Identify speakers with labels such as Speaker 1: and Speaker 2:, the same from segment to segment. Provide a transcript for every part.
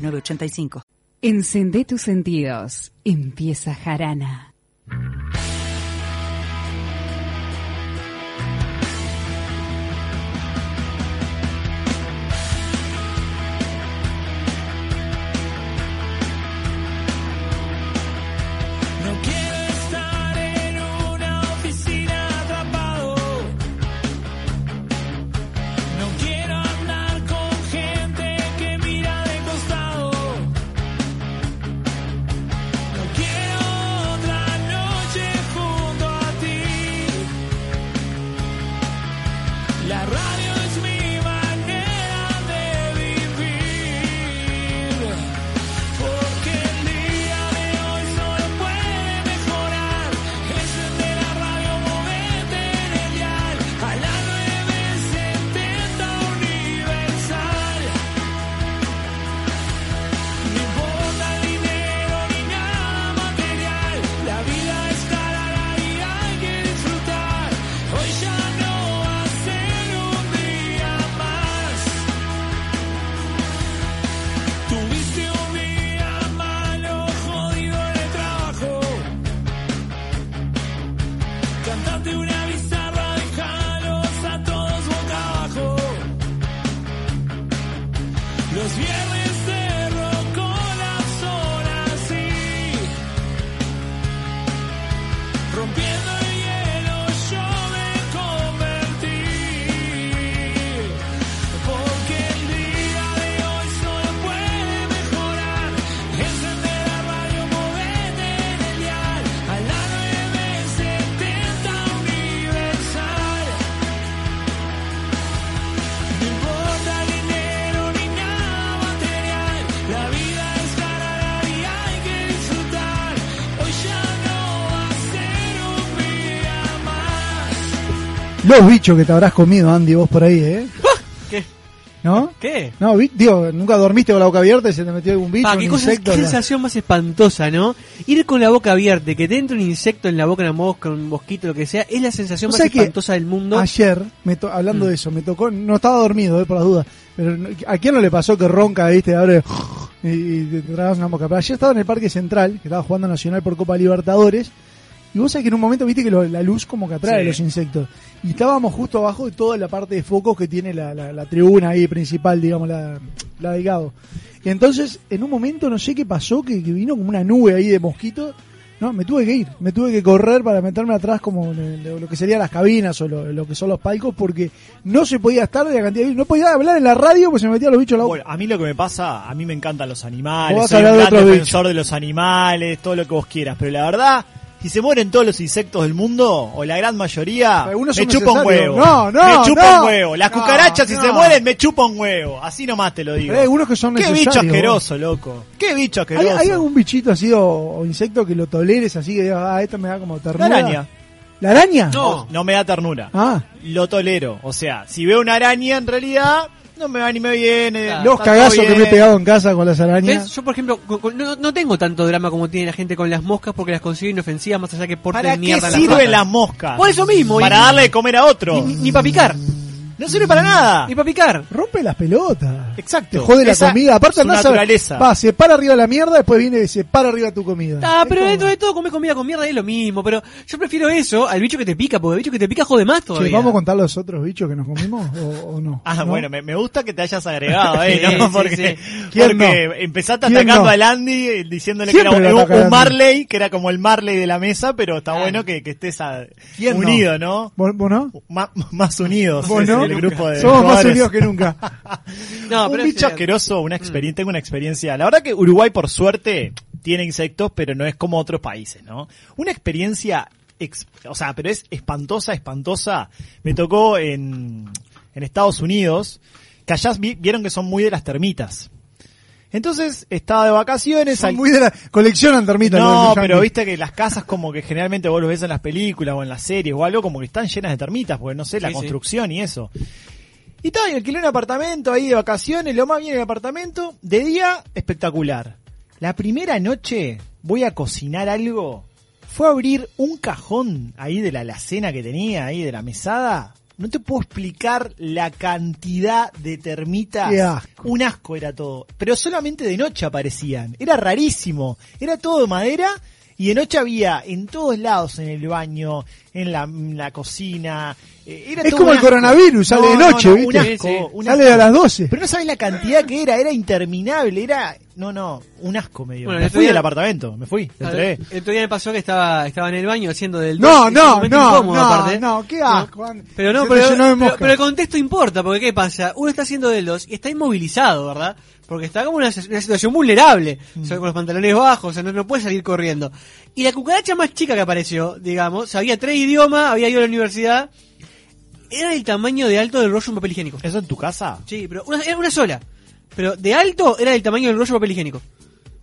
Speaker 1: 985.
Speaker 2: Encende tus sentidos. Empieza Jarana.
Speaker 3: Los bichos que te habrás comido, Andy, vos por ahí, ¿eh?
Speaker 4: ¿Qué?
Speaker 3: ¿No?
Speaker 4: ¿Qué?
Speaker 3: No, digo, nunca dormiste con la boca abierta y se te metió algún bicho,
Speaker 4: Ah,
Speaker 3: un
Speaker 4: qué, cosa,
Speaker 3: insecto.
Speaker 4: qué
Speaker 3: la-
Speaker 4: sensación más espantosa, ¿no? Ir con la boca abierta, que te entre un insecto en la boca, una mosca, un mosquito, lo que sea, es la sensación
Speaker 3: ¿Vos
Speaker 4: más espantosa del mundo.
Speaker 3: Ayer, me to- hablando
Speaker 4: Mm.
Speaker 3: de eso, me tocó, no estaba dormido, eh, por las dudas, pero ¿a quién no le pasó que ronca, viste, abre y, y te tragas una boca? Pero ayer estaba en el Parque Central, que estaba jugando Nacional por Copa Libertadores, y vos sabés que en un momento viste que lo- la luz como que atrae
Speaker 5: Sí.
Speaker 3: los insectos. Y estábamos justo abajo de toda la parte de focos que tiene la, la- la tribuna ahí principal, digamos, la, la de Gado. Y entonces, en un momento, no sé qué pasó, que, que vino como una nube ahí de mosquitos. No, me tuve que ir, me tuve que correr para meterme atrás como lo que serían las cabinas o lo, lo que son los palcos porque no se podía estar de la cantidad de no podía hablar en la radio porque se me metían los bichos la boca.
Speaker 5: Bueno, a mí lo que me pasa, a mí me encantan los animales,
Speaker 3: a
Speaker 5: soy un gran defensor de los animales, todo lo que vos quieras, pero la verdad, si se mueren todos los insectos del mundo, o la gran mayoría,
Speaker 3: Algunos
Speaker 5: me chupa un huevo.
Speaker 3: No, no,
Speaker 5: Me chupa
Speaker 3: no.
Speaker 5: un huevo. Las
Speaker 3: No,
Speaker 5: cucarachas, si
Speaker 3: no.
Speaker 5: se mueren, me chupa un huevo. Así nomás te lo digo.
Speaker 3: Pero hay algunos que son
Speaker 5: Qué bicho asqueroso, loco. Qué bicho
Speaker 3: ¿Hay,
Speaker 5: asqueroso.
Speaker 3: hay algún bichito así o, o insecto que lo toleres así que digas, ah, esto me da como
Speaker 5: La
Speaker 3: ternura?
Speaker 5: araña.
Speaker 3: ¿La araña?
Speaker 5: No, no me da ternura.
Speaker 3: Ah,
Speaker 5: Lo tolero. O sea, si veo una araña, en realidad, no me va ni me viene.
Speaker 4: Claro.
Speaker 3: los cagazos que me he
Speaker 5: bien.
Speaker 3: pegado en casa con las arañas.
Speaker 4: ¿Ves? Yo, por ejemplo, con- con- no, no tengo tanto drama como tiene la gente con las moscas porque las considero inofensivas más allá que porten
Speaker 5: ¿Para qué
Speaker 4: mierda
Speaker 5: sirven las moscas?
Speaker 4: Por eso mismo. y-
Speaker 5: Para darle de comer a otro.
Speaker 4: Ni, ni para picar.
Speaker 5: No sirve para nada.
Speaker 4: Ni para picar.
Speaker 3: Rompe las pelotas.
Speaker 5: Exacto.
Speaker 3: Te jode la
Speaker 5: Esa
Speaker 3: comida. Aparte
Speaker 5: su
Speaker 3: andás a-
Speaker 5: naturaleza.
Speaker 3: Va, se para arriba la mierda, después viene y se para arriba tu comida.
Speaker 4: Ah,
Speaker 3: Es
Speaker 4: pero
Speaker 3: como-
Speaker 4: dentro de todo comer comida con mierda es lo mismo, pero yo prefiero eso al bicho que te pica, porque el bicho que te pica jode más
Speaker 3: Che,
Speaker 4: todavía.
Speaker 3: ¿Vamos a contar los otros bichos que nos comimos o, o no?
Speaker 5: Ah,
Speaker 3: ¿No?
Speaker 5: bueno, me, me gusta que te hayas agregado ahí,
Speaker 4: Sí,
Speaker 5: ¿no?
Speaker 4: sí,
Speaker 5: Porque,
Speaker 4: sí.
Speaker 3: ¿Quién
Speaker 5: porque
Speaker 3: no?
Speaker 5: empezaste
Speaker 3: ¿Quién
Speaker 5: atacando
Speaker 3: no?
Speaker 5: al Andy eh, diciéndole
Speaker 3: Siempre
Speaker 5: que era un,
Speaker 3: ataca
Speaker 5: un
Speaker 3: Andy.
Speaker 5: Marley, que era como el Marley de la mesa, pero está bueno que, que estés a-
Speaker 3: ¿Quién no?
Speaker 5: unido, ¿no?
Speaker 3: ¿Vos, vos no?
Speaker 5: Ma- más unidos
Speaker 3: ¿Vos no?
Speaker 5: El grupo de
Speaker 3: Somos más unidos que nunca.
Speaker 4: No,
Speaker 5: un
Speaker 4: pero
Speaker 5: bicho
Speaker 4: es-
Speaker 5: asqueroso, una experiencia, tengo una experiencia. La verdad que Uruguay, por suerte, tiene insectos, pero no es como otros países, ¿no? Una experiencia, ex- o sea, pero es espantosa, espantosa. Me tocó en, en Estados Unidos, que allá vi- vieron que son muy de las termitas. Entonces estaba de vacaciones.
Speaker 3: Son
Speaker 5: al-
Speaker 3: muy de la coleccionan termitas.
Speaker 5: No, pero viste que las casas como que generalmente vos lo ves en las películas o en las series o algo como que están llenas de termitas, porque no sé, la
Speaker 4: sí.
Speaker 5: construcción y eso. Y estaba, y alquilé un apartamento ahí de vacaciones, lo más bien el apartamento, de día espectacular. La primera noche voy a cocinar algo, fue a abrir un cajón ahí de la alacena que tenía, ahí de la mesada. No te puedo explicar la cantidad de termitas.
Speaker 3: Asco.
Speaker 5: Un asco era todo. Pero solamente de noche aparecían. Era rarísimo. Era todo de madera y de noche había en todos lados, en el baño, en la, en la cocina. eh, Era
Speaker 3: Es
Speaker 5: todo
Speaker 3: como
Speaker 5: un
Speaker 3: el
Speaker 5: asco.
Speaker 3: coronavirus, sale de noche,
Speaker 5: Un
Speaker 3: ¿viste?
Speaker 5: asco,
Speaker 4: Sí, sí.
Speaker 5: un
Speaker 3: Sale
Speaker 5: asco.
Speaker 3: a las 12.
Speaker 5: Pero no sabes la cantidad que era, era interminable, era... No, no, un asco me dio.
Speaker 4: Bueno,
Speaker 5: me fui
Speaker 4: día-
Speaker 5: del apartamento, me fui, entré.
Speaker 4: ver, El otro día me pasó que estaba, estaba en el baño haciendo del
Speaker 3: No,
Speaker 4: un
Speaker 3: no, no,
Speaker 4: incómodo,
Speaker 3: no,
Speaker 4: aparte.
Speaker 3: no, qué asco.
Speaker 4: Pero no, pero, pero, pero el contexto importa, porque ¿qué pasa? Uno está haciendo del 2 y está inmovilizado, ¿verdad? Porque está como una, una situación vulnerable, o sea, con los pantalones bajos, o sea, no, no puede salir corriendo. Y la cucaracha más chica que apareció, digamos, sabía tres idiomas, había ido a la universidad, era del tamaño de alto del rollo de un papel higiénico.
Speaker 5: ¿Eso en tu casa?
Speaker 4: Sí, pero una, era una sola. Pero de alto era del tamaño del rollo de papel higiénico.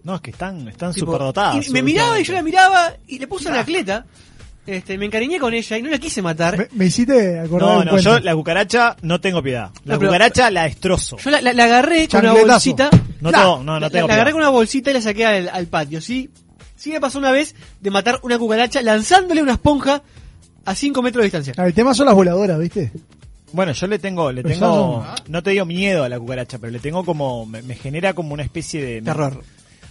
Speaker 5: No, es que están, están
Speaker 4: Tipo,
Speaker 5: superdotadas.
Speaker 4: y me miraba y yo la miraba y le puse una cleta. Este, me encariñé con ella y no la quise matar.
Speaker 3: Me, me hiciste acordar
Speaker 5: No,
Speaker 3: un
Speaker 5: no,
Speaker 3: cuento.
Speaker 5: yo la cucaracha no tengo piedad. La
Speaker 4: No, pero-
Speaker 5: cucaracha la destrozo.
Speaker 4: Yo la, la- la agarré con una
Speaker 3: Chancletazo.
Speaker 4: bolsita.
Speaker 5: No
Speaker 4: Claro,
Speaker 5: tengo- no, no
Speaker 4: la-
Speaker 5: tengo
Speaker 4: La, agarré
Speaker 5: piedad.
Speaker 4: con una bolsita y la saqué al, al patio. Sí, sí me pasó una vez de matar una cucaracha lanzándole una esponja a 5 metros de distancia.
Speaker 3: Ah, El tema son las voladoras, ¿viste?
Speaker 5: Bueno, yo le tengo, le
Speaker 3: Pero
Speaker 5: tengo, no te digo miedo a la cucaracha, pero le tengo como, me, me genera como una especie de...
Speaker 4: Terror.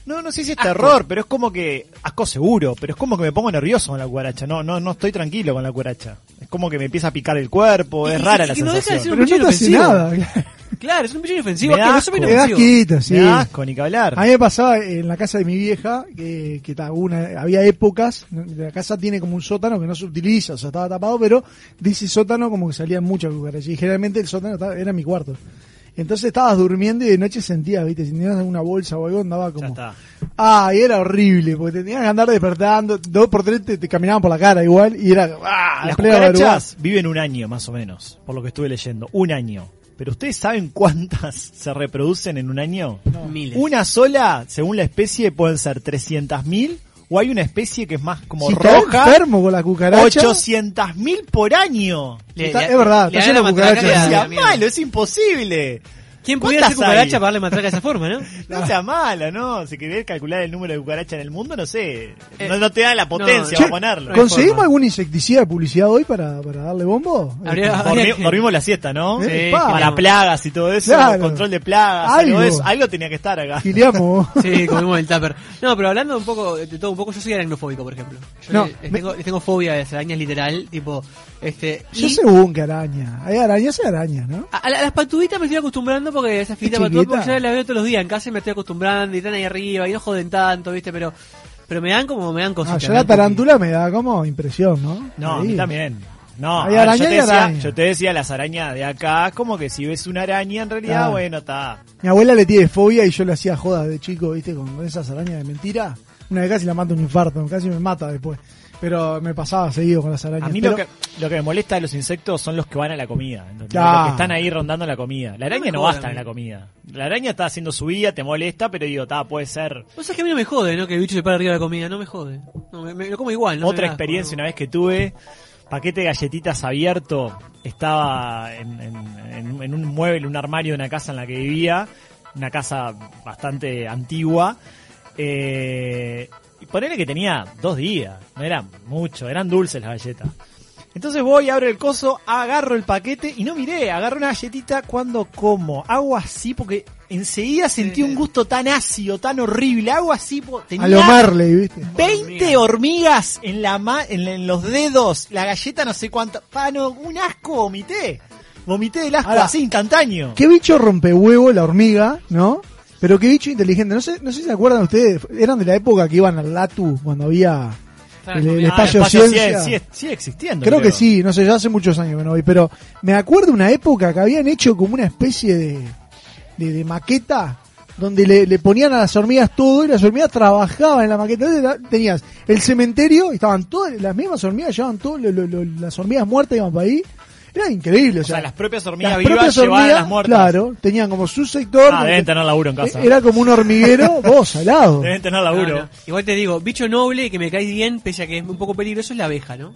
Speaker 5: No, no sé si es terror, pero es como que, asco seguro, pero es como que me pongo nervioso con la cucaracha, no, no, no estoy tranquilo con la cucaracha. Es como que me empieza a picar el cuerpo, es
Speaker 4: Y-
Speaker 5: rara
Speaker 4: y-
Speaker 5: la
Speaker 4: y no deja de
Speaker 5: sensación.
Speaker 4: ser un
Speaker 3: Pero no te hace nada.
Speaker 4: Claro, es un bicho inofensivo.
Speaker 5: Me da asco.
Speaker 3: Te da asquito, sí.
Speaker 5: Me da asco, ni que hablar.
Speaker 3: A mí me pasaba en la casa de mi vieja que, que una, había épocas, la casa tiene como un sótano que no se utiliza, o sea, estaba tapado, pero de ese sótano como que salían muchas cucarachas. Y generalmente el sótano estaba- era mi cuarto. Entonces estabas durmiendo y de noche sentías, viste, si tenías una bolsa o algo, andaba
Speaker 5: Ya
Speaker 3: como...
Speaker 5: está.
Speaker 3: Ah, y era horrible, porque tenías que andar despertando, dos por tres te, te caminaban por la cara igual, y era... Ah,
Speaker 5: Las cucarachas viven un año más o menos, por lo que estuve leyendo, un año. Pero ustedes saben cuántas se reproducen en un año?
Speaker 4: Miles.
Speaker 5: Una sola, según la especie, pueden ser 300.000 o hay una especie que es más como
Speaker 3: Si
Speaker 5: roja,
Speaker 3: enfermo con la cucaracha,
Speaker 5: 800.000 por año.
Speaker 4: Le-
Speaker 3: Está-
Speaker 4: le-
Speaker 3: es verdad,
Speaker 4: le
Speaker 3: está lleno de cucarachas.
Speaker 4: mierda.
Speaker 5: malo, es imposible.
Speaker 4: ¿Quién pudiera ser cucaracha para darle matraca de esa forma, no?
Speaker 5: No sea malo, ¿no? Si querés calcular el número de cucarachas en el mundo, no sé.
Speaker 4: Eh,
Speaker 5: no, no te da la potencia
Speaker 4: no,
Speaker 5: para
Speaker 4: no.
Speaker 5: ponerlo.
Speaker 3: ¿Conseguimos algún insecticida de publicidad hoy para, para darle bombo?
Speaker 4: Habría-
Speaker 5: Dormi- dormimos la siesta, ¿no?
Speaker 3: Sí,
Speaker 5: Sí,
Speaker 3: pa.
Speaker 5: para plagas y todo eso,
Speaker 3: Claro.
Speaker 5: control de plagas,
Speaker 3: Algo.
Speaker 5: algo, de eso. algo tenía que estar acá.
Speaker 3: Giliamos.
Speaker 4: Sí, comimos el tupper. No, pero hablando un poco de todo un poco, yo soy aracnofóbico, por ejemplo. Yo
Speaker 3: No,
Speaker 4: le- les,
Speaker 3: me-
Speaker 4: tengo, les tengo fobia a las arañas literal, tipo, este...
Speaker 3: Yo
Speaker 4: y
Speaker 3: según que araña. Hay arañas y arañas, ¿no?
Speaker 4: a, a las patuditas me estoy acostumbrando porque esas filitas
Speaker 3: ¿Es
Speaker 4: patúas,
Speaker 3: chiquita?
Speaker 4: porque ya las veo todos los días en casa y me estoy acostumbrando y están ahí arriba y no joden tanto, viste, pero pero me dan como, me dan
Speaker 3: Ah,
Speaker 4: cositas.
Speaker 3: yo la tarántula me da como impresión, ¿no?
Speaker 5: No, a mí también. No,
Speaker 3: Hay
Speaker 5: a ver,
Speaker 3: araña
Speaker 5: yo,
Speaker 3: y
Speaker 5: te decía,
Speaker 3: araña.
Speaker 5: yo te decía las arañas de acá, como que si ves una araña en realidad,
Speaker 3: Claro.
Speaker 5: bueno, está.
Speaker 3: Mi abuela le tiene fobia y yo le hacía jodas de chico, ¿viste? Con, con esas arañas de mentira. Una vez casi la mata un infarto, casi me mata después. Pero me pasaba seguido con las arañas.
Speaker 5: A mí
Speaker 3: Pero-
Speaker 5: lo, que, lo que me molesta de los insectos son los que van a la comida. Los que están ahí rondando la comida. La araña no, va a estar en la
Speaker 4: mí.
Speaker 5: comida. La araña está haciendo su vida, te molesta, pero digo, está, puede ser.
Speaker 4: Vos sabés que a mí no me jode, ¿no? Que el bicho se para arriba de la comida, no me jode. No, me, me- lo como igual, ¿no?
Speaker 5: Otra
Speaker 4: Me
Speaker 5: experiencia
Speaker 4: no.
Speaker 5: una vez que tuve, paquete de galletitas abierto, estaba en, en- en- en un mueble, un armario de una casa en la que vivía, una casa bastante antigua, eh, y ponele que tenía dos días, no eran mucho, eran dulces las galletas. Entonces voy, abro el coso, agarro el paquete y no miré, agarro una galletita cuando como. Hago así porque enseguida sentí un gusto tan ácido, tan horrible. Hago así, tenía
Speaker 3: A lo Marley, ¿viste?
Speaker 5: 20 hormigas en la ma en, en los dedos, la galleta no sé cuánto, pano, un asco vomité. Vomité del asco
Speaker 3: Ahora,
Speaker 5: así instantáneo.
Speaker 3: ¿Qué bicho rompehuevo la hormiga, no? Pero qué bicho inteligente. No sé, no sé si se acuerdan ustedes, eran de la época que iban al Latu cuando había el, el
Speaker 4: comida.
Speaker 5: Ah,
Speaker 3: espacio,
Speaker 5: espacio
Speaker 3: ciencia.
Speaker 5: cien- sigue, sigue existiendo.
Speaker 3: Creo que sí, no sé, ya hace muchos años que no voy, pero me acuerdo una época que habían hecho como una especie de, de, de maqueta donde le, le ponían a las hormigas todo y las hormigas trabajaban en la maqueta. Entonces tenías el cementerio, y estaban todas las mismas hormigas, llevaban todas las hormigas muertas iban para ahí. Era increíble, o
Speaker 5: O
Speaker 3: sea,
Speaker 5: las propias hormigas
Speaker 3: las
Speaker 5: vivas
Speaker 3: propias
Speaker 5: llevaban a
Speaker 3: hormigas,
Speaker 5: las muertas.
Speaker 3: claro, tenían como su sector.
Speaker 5: Ah, deben tener laburo en casa.
Speaker 3: Era como un hormiguero, vos, salado.
Speaker 5: Deben tener
Speaker 4: No,
Speaker 5: laburo.
Speaker 4: no. Igual te digo, bicho noble que me cae bien, pese a que es un poco peligroso, es la abeja, ¿no?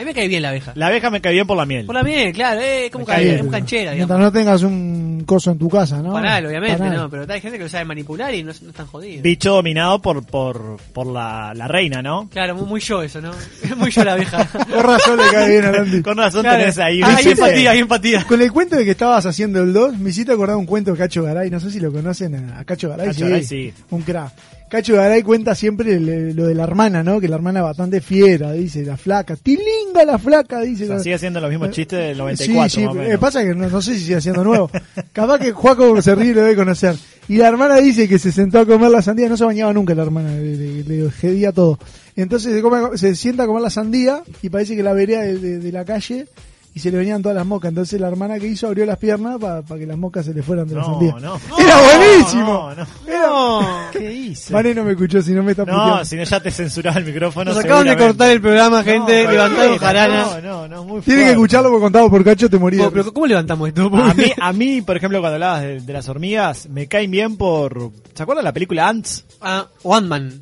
Speaker 4: A mí me cae bien la abeja.
Speaker 5: La abeja me cae bien por la miel.
Speaker 4: Por la miel, claro, eh, como,
Speaker 5: Me cae bien,
Speaker 4: como
Speaker 3: pero
Speaker 4: canchera,
Speaker 3: Mientras
Speaker 4: digamos.
Speaker 3: no tengas un coso en tu casa, ¿no?
Speaker 4: Panal, obviamente,
Speaker 3: Panal.
Speaker 4: no, pero hay gente que lo sabe manipular y no, no están jodidos.
Speaker 5: Bicho dominado por, por, por la, la reina, ¿no?
Speaker 4: Claro, muy, muy yo eso, ¿no? Es muy yo la abeja.
Speaker 3: Con razón le cae bien a Landy.
Speaker 5: Con razón
Speaker 4: Claro.
Speaker 5: tenés ahí.
Speaker 4: Ah, hay
Speaker 5: bicho.
Speaker 4: empatía, hay empatía.
Speaker 3: Con el cuento de que estabas haciendo el 2, me hiciste acordar un cuento de Cacho Garay, no sé si lo conocen a, a Cacho Garay.
Speaker 5: Cacho Garay, sí.
Speaker 3: Un crack. Cacho Garay cuenta siempre el- lo de la hermana, ¿no? Que la hermana es bastante fiera, dice, la flaca, tilinga la flaca, dice.
Speaker 5: O sea, sigue haciendo los mismos chistes del
Speaker 3: Sí,
Speaker 5: 94,
Speaker 3: sí,
Speaker 5: más o
Speaker 3: eh, pasa que no, no sé si sigue haciendo nuevo. Capaz que Juaco se ríe y lo debe conocer. Y la hermana dice que se sentó a comer la sandía, no se bañaba nunca la hermana, le, le, le jedía todo. Entonces se, come- se sienta a comer la sandía y parece que la vereda de, de- de la calle y se le venían todas las moscas. Entonces la hermana que hizo abrió las piernas para que las moscas se le fueran de la
Speaker 5: No,
Speaker 3: sandía.
Speaker 5: no.
Speaker 3: ¡Era
Speaker 5: No,
Speaker 3: buenísimo!
Speaker 5: no.
Speaker 3: Era-
Speaker 5: ¿Qué hice?
Speaker 3: Vane no me escuchó, si no me está
Speaker 5: No, si no ya te censuraba el micrófono.
Speaker 4: Nos acaban de cortar el programa, gente,
Speaker 5: No,
Speaker 4: levantado
Speaker 5: no,
Speaker 4: jarana.
Speaker 5: No, no, no, muy
Speaker 3: Tiene que escucharlo porque contado por Cacho te moría.
Speaker 4: Oh, pero ¿cómo levantamos esto?
Speaker 5: A mí, a mí, por ejemplo, cuando hablabas de, de las hormigas, me caen bien por... ¿Se acuerdan de la película Ants?
Speaker 4: Ah, One Man.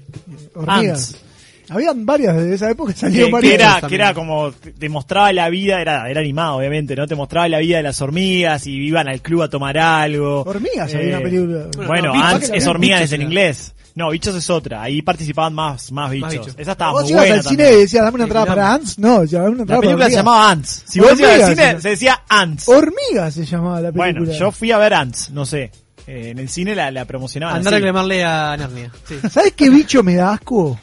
Speaker 3: Hormigas.
Speaker 5: Ants.
Speaker 3: Habían varias de esa época,
Speaker 5: Que,
Speaker 3: salieron
Speaker 5: que
Speaker 3: varias.
Speaker 5: era,
Speaker 4: también.
Speaker 5: que era como, te mostraba la vida, era, era animado obviamente, ¿no? Te mostraba la vida de las hormigas y iban al club a tomar algo.
Speaker 3: Hormigas,
Speaker 5: Eh,
Speaker 3: había una película.
Speaker 5: Bueno,
Speaker 4: no,
Speaker 5: Ants
Speaker 3: que
Speaker 5: es
Speaker 3: la-
Speaker 5: hormigas
Speaker 4: bichos
Speaker 5: en
Speaker 4: era.
Speaker 5: inglés. No, bichos es otra. Ahí participaban más, más bichos.
Speaker 4: bichos.
Speaker 5: Esa estaba
Speaker 3: ¿Vos
Speaker 5: muy
Speaker 3: ibas
Speaker 5: buena
Speaker 3: al cine
Speaker 5: también.
Speaker 3: y decías, dame una entrada para Ants? No, decía, dame una
Speaker 5: La
Speaker 3: entrada
Speaker 5: película
Speaker 3: para
Speaker 5: se llamaba Ants. Si vos ibas al cine,
Speaker 3: se-
Speaker 5: se decía Ants.
Speaker 3: Hormigas se llamaba la película.
Speaker 5: Bueno, yo fui a ver Ants, no sé. Eh, en el cine la, la promocionaban
Speaker 4: Andar a reclamarle a Narnia. Sí.
Speaker 3: ¿Sabes qué bicho me da asco?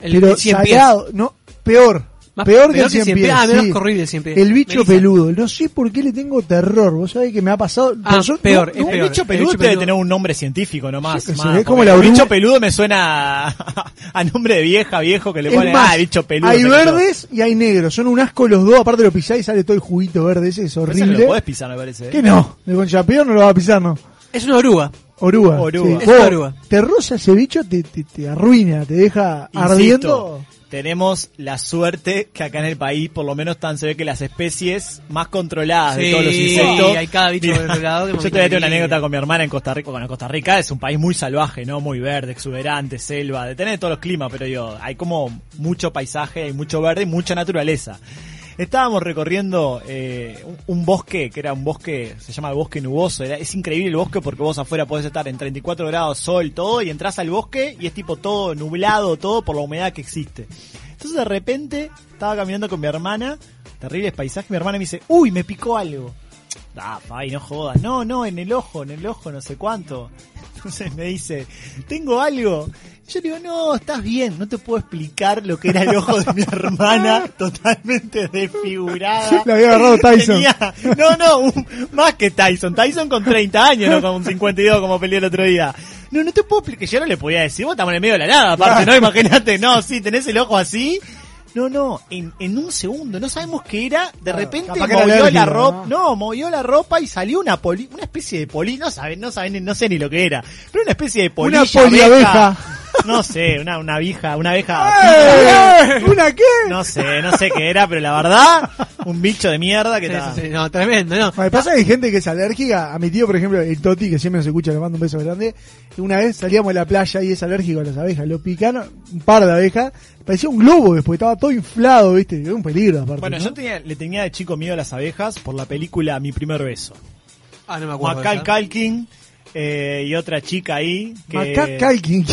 Speaker 4: El,
Speaker 3: Pero
Speaker 4: el cien pies.
Speaker 3: salado, no, peor.
Speaker 4: Más-
Speaker 3: peor que el cien
Speaker 4: cien
Speaker 3: pies.
Speaker 4: Ah, menos
Speaker 3: sí.
Speaker 4: que horrible el cien pies.
Speaker 3: El bicho peludo. No sé por qué le tengo terror. Vos sabés que me ha pasado.
Speaker 4: Ah,
Speaker 3: yo-
Speaker 4: peor,
Speaker 3: no,
Speaker 4: es
Speaker 3: no,
Speaker 5: El
Speaker 4: peor.
Speaker 5: bicho
Speaker 4: El
Speaker 5: peludo debe
Speaker 4: peludo.
Speaker 5: tener un nombre científico nomás.
Speaker 3: Sé,
Speaker 5: más,
Speaker 3: es como la
Speaker 5: el bicho peludo me suena a, a nombre de vieja, viejo, que le
Speaker 3: Es
Speaker 5: ponen,
Speaker 3: más,
Speaker 5: ah, bicho peludo.
Speaker 3: hay
Speaker 5: quedó.
Speaker 3: verdes y hay negros. Son un asco los dos. Aparte lo pisás y sale todo el juguito verde. Ese es
Speaker 5: Pero ese no
Speaker 3: horrible.
Speaker 5: lo podés pisar, me parece. ¿eh?
Speaker 3: ¿Qué no? De con chapeón no lo va a pisar, no.
Speaker 4: Es una oruga.
Speaker 3: Oruga.
Speaker 5: Oruga.
Speaker 3: sí.
Speaker 4: Es oruga.
Speaker 3: Te roza ese bicho, te, te, te arruina, te deja
Speaker 5: Insisto,
Speaker 3: ardiendo.
Speaker 5: tenemos la suerte que acá en el país, por lo menos tan se ve que las especies más controladas de
Speaker 4: Sí,
Speaker 5: todos los insectos.
Speaker 4: hay cada bicho
Speaker 5: Mira,
Speaker 4: por otro lado que
Speaker 5: Yo te voy a
Speaker 4: mamita
Speaker 5: tener una anécdota con mi hermana en Costa Rica. Bueno, Costa Rica es un país muy salvaje, ¿no? Muy verde, exuberante, selva, de tener todos los climas, pero digo, hay como mucho paisaje, hay mucho verde y mucha naturaleza. Estábamos recorriendo eh, un, bosque, que era un bosque, se llama el bosque nuboso. Era- es increíble el bosque porque vos afuera podés estar en 34 grados, sol, todo, y entras al bosque y es tipo todo nublado, todo por la humedad que existe. Entonces de repente estaba caminando con mi hermana, terribles paisajes, mi hermana me dice, uy, me picó algo. Ah, ay, no jodas. No, no, en el ojo, en el ojo, no sé cuánto. Entonces me dice, tengo algo. Yo le digo, no, estás bien, no te puedo explicar lo que era el ojo de mi hermana, totalmente desfigurada.
Speaker 3: Le había agarrado Tyson.
Speaker 5: Tenía- no, no, un- más que Tyson. Tyson con 30 años, no con 52 como peleé el otro día. No, no te puedo explicar, yo no le podía decir, vos estamos en el medio de la nada, aparte, ¿no? Imagínate, no, sí, tenés el ojo así. No, no, en, en un segundo, no sabemos qué era, de
Speaker 3: Claro,
Speaker 5: repente movió la ropa,
Speaker 3: ¿no?
Speaker 5: no, movió la ropa y salió una poli, una especie de poli, no saben, no saben, no sé ni lo que era, pero una especie de polilla,
Speaker 3: Una poliabeja.
Speaker 5: No sé, una, una abeja, una abeja,
Speaker 3: ¡Eh! ¿Una qué?
Speaker 5: no sé, no sé qué era, pero la verdad, un bicho de mierda que
Speaker 4: Sí,
Speaker 5: está.
Speaker 4: sí, sí. No, tremendo, no.
Speaker 3: Me pasa que hay gente que es alérgica. A mi tío, por ejemplo, el Toti, que siempre nos escucha, le mando un beso grande. Una vez salíamos a la playa y es alérgico a las abejas. Lo picaron un par de abejas. Parecía un globo después, estaba todo inflado, ¿viste? Era un peligro, aparte.
Speaker 5: Bueno,
Speaker 3: ¿no?
Speaker 5: yo tenía, le tenía de chico miedo a las abejas por la película Mi primer beso.
Speaker 4: Ah, no me acuerdo.
Speaker 5: Macal
Speaker 4: esa.
Speaker 5: Calkin eh, y otra chica ahí que
Speaker 3: Calkin,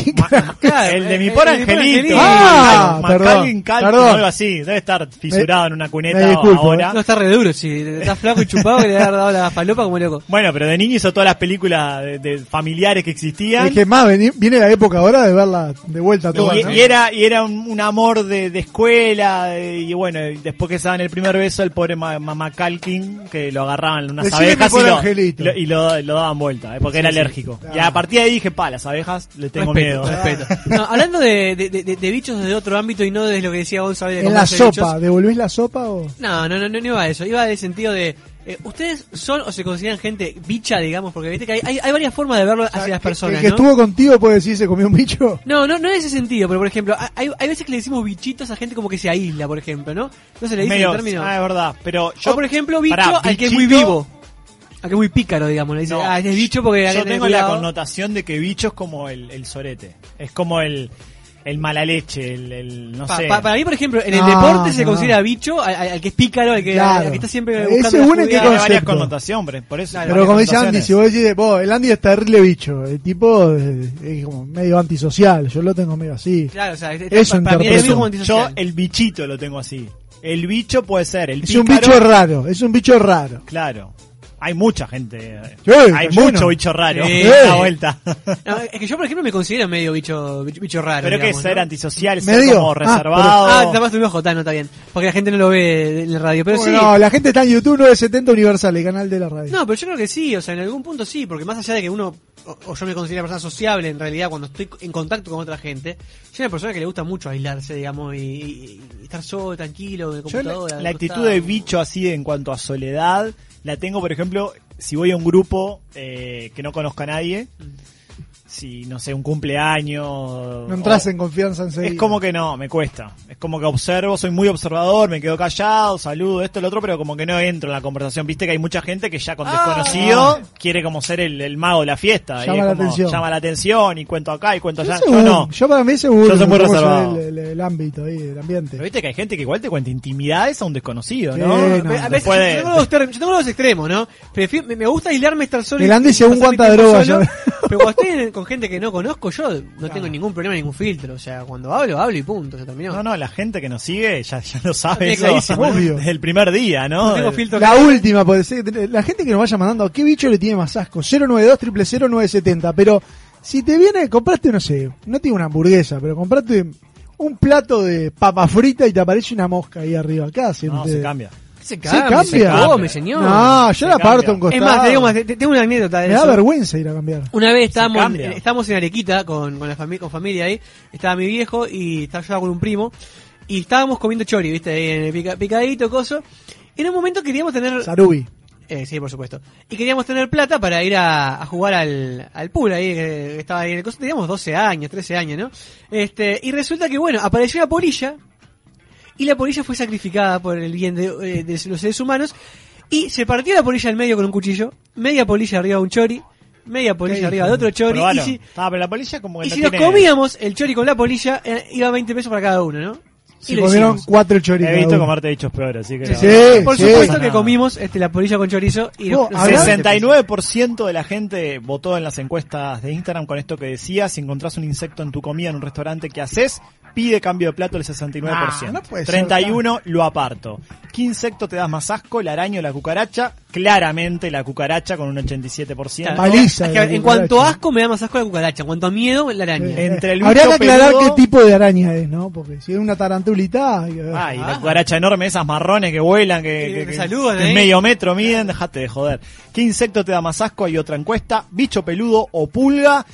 Speaker 5: el de
Speaker 4: eh,
Speaker 5: mi
Speaker 4: eh,
Speaker 5: por angelito.
Speaker 3: Ah,
Speaker 5: Macal-
Speaker 3: perdón,
Speaker 5: Macalin Calkin, algo así. Debe estar fisurado en una cuneta ahora.
Speaker 4: No, está re duro, sí. Está flaco y chupado que le ha dado la falopa como loco.
Speaker 5: Bueno, pero de niño hizo todas las películas de, de familiares que existían.
Speaker 3: Es que más, viene la época ahora de verla de vuelta toda,
Speaker 5: y,
Speaker 3: ¿no?
Speaker 5: y era y era un, un amor de, de escuela de- y bueno y después que se daban el primer beso el pobre ma- mamá Calkin que lo agarraban unas
Speaker 3: Decime
Speaker 5: abejas y lo,
Speaker 3: angelito.
Speaker 5: lo- y lo, lo daban vuelta eh, porque era alérgico y a partir de ahí dije pa las abejas le tengo
Speaker 4: respeto,
Speaker 5: miedo
Speaker 4: respeto. No, hablando de, de, de- de bichos desde otro ámbito y no desde lo que decía Gonzalo de
Speaker 3: En
Speaker 4: cómo
Speaker 3: la sopa,
Speaker 4: bichos.
Speaker 3: ¿devolvés la sopa o...?
Speaker 4: No, no, no, no, no iba a eso. Iba del sentido de Eh, ¿Ustedes son o se consideran gente bicha, digamos? Porque viste que hay, hay, hay varias formas de verlo hacia las
Speaker 3: El
Speaker 4: personas,
Speaker 3: que
Speaker 4: ¿no?
Speaker 3: estuvo contigo puede decir se comió un bicho.
Speaker 4: No, no, no en ese sentido, pero por ejemplo, hay, hay veces que le decimos bichitos a gente como que se aísla, por ejemplo, ¿no? No se le dice el término.
Speaker 5: Ah, es verdad. Pero yo,
Speaker 4: o por ejemplo, bicho
Speaker 5: Pará,
Speaker 4: al que es muy vivo. Que es muy pícaro, digamos. Le dice,
Speaker 5: No,
Speaker 4: ah, es bicho porque que
Speaker 5: yo tengo la connotación de que bicho es como el, el sorete. Es como el, el mala leche, el, el- no
Speaker 4: Pa-
Speaker 5: sé.
Speaker 4: pa- para mí, por ejemplo, en el
Speaker 3: No,
Speaker 4: deporte se
Speaker 3: no.
Speaker 4: considera bicho al, al- al que es pícaro, al que,
Speaker 3: Claro.
Speaker 4: al que está siempre
Speaker 3: Ese
Speaker 4: buscando jugada.
Speaker 5: Tiene varias
Speaker 3: concepto.
Speaker 5: connotaciones, por eso.
Speaker 4: Claro,
Speaker 3: Pero
Speaker 5: varias
Speaker 3: como dice Andy,
Speaker 5: connotaciones.
Speaker 3: si vos decís, vos, el Andy es terrible bicho. El tipo eh, es como medio antisocial. Yo lo tengo medio así.
Speaker 4: Claro, o sea, es-
Speaker 3: Eso
Speaker 4: para mí es
Speaker 3: interpreto.
Speaker 4: mismo
Speaker 5: Yo
Speaker 4: antisocial.
Speaker 5: el bichito lo tengo así. El bicho puede ser el
Speaker 3: Es un
Speaker 5: pícaro.
Speaker 3: bicho raro. Es un bicho raro.
Speaker 5: Claro. Hay mucha gente. eh,
Speaker 3: Sí,
Speaker 5: hay mucho
Speaker 3: lleno.
Speaker 5: bicho raro.
Speaker 4: Sí.
Speaker 5: a la vuelta.
Speaker 4: No, es que yo, por ejemplo, me considero medio bicho, bicho, bicho raro.
Speaker 5: Pero que
Speaker 4: digamos,
Speaker 5: ser
Speaker 4: ¿no?
Speaker 5: antisocial, ser
Speaker 3: Medio.
Speaker 5: como
Speaker 3: Ah,
Speaker 5: reservado.
Speaker 4: Ah, te tapaste un ojo, está, no está bien. Porque la gente no lo ve en la radio. Pero sí.
Speaker 3: Bueno, la gente está en YouTube 970 Universal, el canal de la radio.
Speaker 4: No, pero yo creo que sí, o sea, en algún punto sí, porque más allá de que uno, o, o yo me considero una persona sociable, en realidad, cuando estoy en contacto con otra gente, soy una persona que le gusta mucho aislarse, digamos, y, y- y estar solo, tranquilo, en el
Speaker 5: Yo la,
Speaker 4: computadora.
Speaker 5: actitud de bicho así en cuanto a soledad la tengo, por ejemplo, si voy a un grupo eh, que no conozca a nadie, si no sé, un cumpleaños.
Speaker 3: No entras
Speaker 5: o-
Speaker 3: en confianza enseguida.
Speaker 5: Es como que no, me cuesta. Es como que observo, soy muy observador, me quedo callado, saludo, esto, lo otro, pero como que no entro en la conversación. Viste que hay mucha gente que ya con desconocido quiere como ser el, el mago de la fiesta. y
Speaker 3: Llama
Speaker 5: es
Speaker 3: la
Speaker 5: como,
Speaker 3: atención.
Speaker 5: Llama la atención y cuento acá y cuento allá.
Speaker 3: Yo,
Speaker 5: no.
Speaker 3: yo para mí seguro.
Speaker 5: Yo soy muy reservado.
Speaker 3: El, el- el ámbito ahí, el ambiente.
Speaker 5: Pero viste que hay gente que igual te cuenta intimidades a un desconocido,
Speaker 3: Sí,
Speaker 5: ¿no?
Speaker 3: no.
Speaker 4: A veces,
Speaker 5: de-
Speaker 4: yo, tengo los ter- yo tengo los extremos, ¿no? Prefiero, me, me gusta aislarme, estar solo.
Speaker 3: El
Speaker 4: y-
Speaker 3: Andy
Speaker 4: y
Speaker 3: según cuánta droga
Speaker 4: solo,
Speaker 3: ya-
Speaker 4: Pero cuando estoy en- con gente que no conozco, yo no tengo ningún problema, ningún filtro. O sea, cuando hablo, hablo y punto, se terminó.
Speaker 5: No, no, la gente que nos sigue ya, ya lo sabe eso desde el primer día, ¿no?
Speaker 4: No tengo filtro.
Speaker 3: La última puede ser. La gente que nos vaya mandando, ¿qué bicho le tiene más asco? 092 000 970 Pero si te viene, compraste, no sé, no tiene una hamburguesa, pero compraste un plato de papa frita y te aparece una mosca ahí arriba. ¿Qué hacen
Speaker 5: No,
Speaker 3: ustedes?
Speaker 5: se cambia.
Speaker 4: Se
Speaker 3: Se
Speaker 4: cambia,
Speaker 3: cambia.
Speaker 4: se come, señor.
Speaker 3: No, yo
Speaker 5: Se
Speaker 3: la parto
Speaker 5: cambia.
Speaker 3: un costado.
Speaker 4: es más, te digo más, te- te- tengo una anécdota de
Speaker 3: Me da vergüenza ir a cambiar.
Speaker 4: Una vez estábamos,
Speaker 5: cambia.
Speaker 4: en, estábamos en Arequita con, con la familia, con familia ahí, estaba mi viejo y estaba yo con un primo, y estábamos comiendo chori, viste, ahí en el pica- picadito, coso. Y en un momento queríamos tener,
Speaker 3: Sarubi.
Speaker 4: eh, sí, por supuesto, y queríamos tener plata para ir a, a jugar al, al pool ahí, que estaba ahí en el coso, teníamos 12 años, 13 años, ¿no? Este, y resulta que bueno, apareció una polilla, y la polilla fue sacrificada por el bien de, eh, de los seres humanos y se partió la polilla al medio con un cuchillo, media polilla arriba de un chori, media polilla
Speaker 3: ¿Qué
Speaker 4: arriba de otro chori
Speaker 5: Probalo.
Speaker 4: y si,
Speaker 5: Ah, pero la polilla como que
Speaker 4: y
Speaker 5: no
Speaker 4: si nos comíamos el chori con la polilla eh, iba 20 pesos para cada uno, ¿no? Lo
Speaker 3: comieron cuatro chorizos.
Speaker 5: He visto comerte bichos peores, así que...
Speaker 4: Sí,
Speaker 5: no.
Speaker 3: sí.
Speaker 4: Por
Speaker 3: sí.
Speaker 4: supuesto
Speaker 5: No.
Speaker 4: que comimos este, la polilla con chorizo y
Speaker 3: hablá-
Speaker 5: 69% de la gente votó en las encuestas de Instagram con esto que decía, si encontrás un insecto en tu comida en un restaurante, ¿qué haces? Pide cambio de plato el 69%.
Speaker 3: Ah, no puede ser
Speaker 5: 31 lo aparto. ¿Qué insecto te das más asco? ¿La araña o la cucaracha? Claramente la cucaracha con un 87%.
Speaker 4: Claro,
Speaker 3: Paliza
Speaker 4: es
Speaker 3: de
Speaker 4: que
Speaker 3: la
Speaker 4: en cuanto a asco me da más asco la cucaracha, en cuanto a miedo la araña.
Speaker 3: Eh,
Speaker 5: Entre el
Speaker 3: Habría que aclarar
Speaker 5: peludo-
Speaker 3: qué tipo de araña es, ¿no? Porque si es una tarantulita. ay, ay.
Speaker 5: Ah, y la cucaracha enorme, esas marrones que vuelan, que,
Speaker 4: Que
Speaker 5: que-
Speaker 4: te
Speaker 5: que-
Speaker 4: saludan,
Speaker 5: que
Speaker 4: ¿eh?
Speaker 5: medio metro miden, dejate de joder. ¿Qué insecto te da más asco? Hay otra encuesta. Bicho peludo o pulga.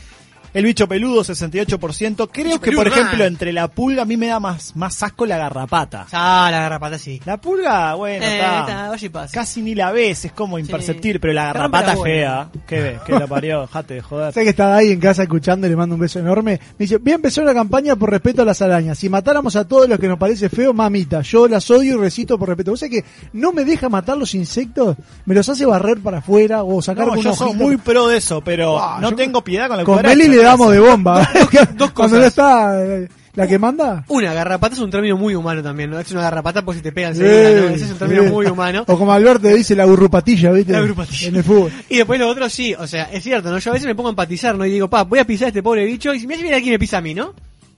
Speaker 5: El bicho peludo, 68%. Creo que, por ejemplo, entre la pulga a mí me da más, más asco la garrapata.
Speaker 4: Ah, la garrapata sí.
Speaker 5: La pulga, bueno,
Speaker 4: Eh,
Speaker 5: está.
Speaker 4: pasa.
Speaker 5: Casi ni la ves, es como imperceptible, pero la garrapata
Speaker 4: la
Speaker 5: es fea. ¿Qué ves? ¿Qué la parió? Dejate de joder.
Speaker 3: Sé que está ahí en casa escuchando y le mando un beso enorme. Me dice, voy a empezar una campaña por respeto a las arañas. Si matáramos a todos los que nos parece feo, mamita, yo las odio y recito por respeto. ¿Vos sabés que no me deja matar los insectos? Me los hace barrer para afuera o sacar
Speaker 5: No,
Speaker 3: con
Speaker 5: yo soy muy pro de eso, pero no
Speaker 3: yo-
Speaker 5: tengo piedad con la
Speaker 3: Con
Speaker 5: cucaracha.
Speaker 3: Meli le damos de bomba.
Speaker 4: dos
Speaker 3: Cuando
Speaker 4: cosas.
Speaker 3: no está eh, la que manda.
Speaker 4: Una, garrapata es un término muy humano también, ¿no? Es una garrapata porque si te pegan enseguida, ¿no? Ese es un término muy humano.
Speaker 3: O como Alberto dice, la burrupatilla, ¿viste?
Speaker 4: La burrupatilla.
Speaker 3: En el fútbol.
Speaker 4: Y después lo otro sí, o sea, es cierto, ¿no? Yo a veces me pongo a empatizar, ¿no? Y digo, pa, voy a pisar a este pobre bicho y si me hace bien aquí me pisa a mí, ¿no?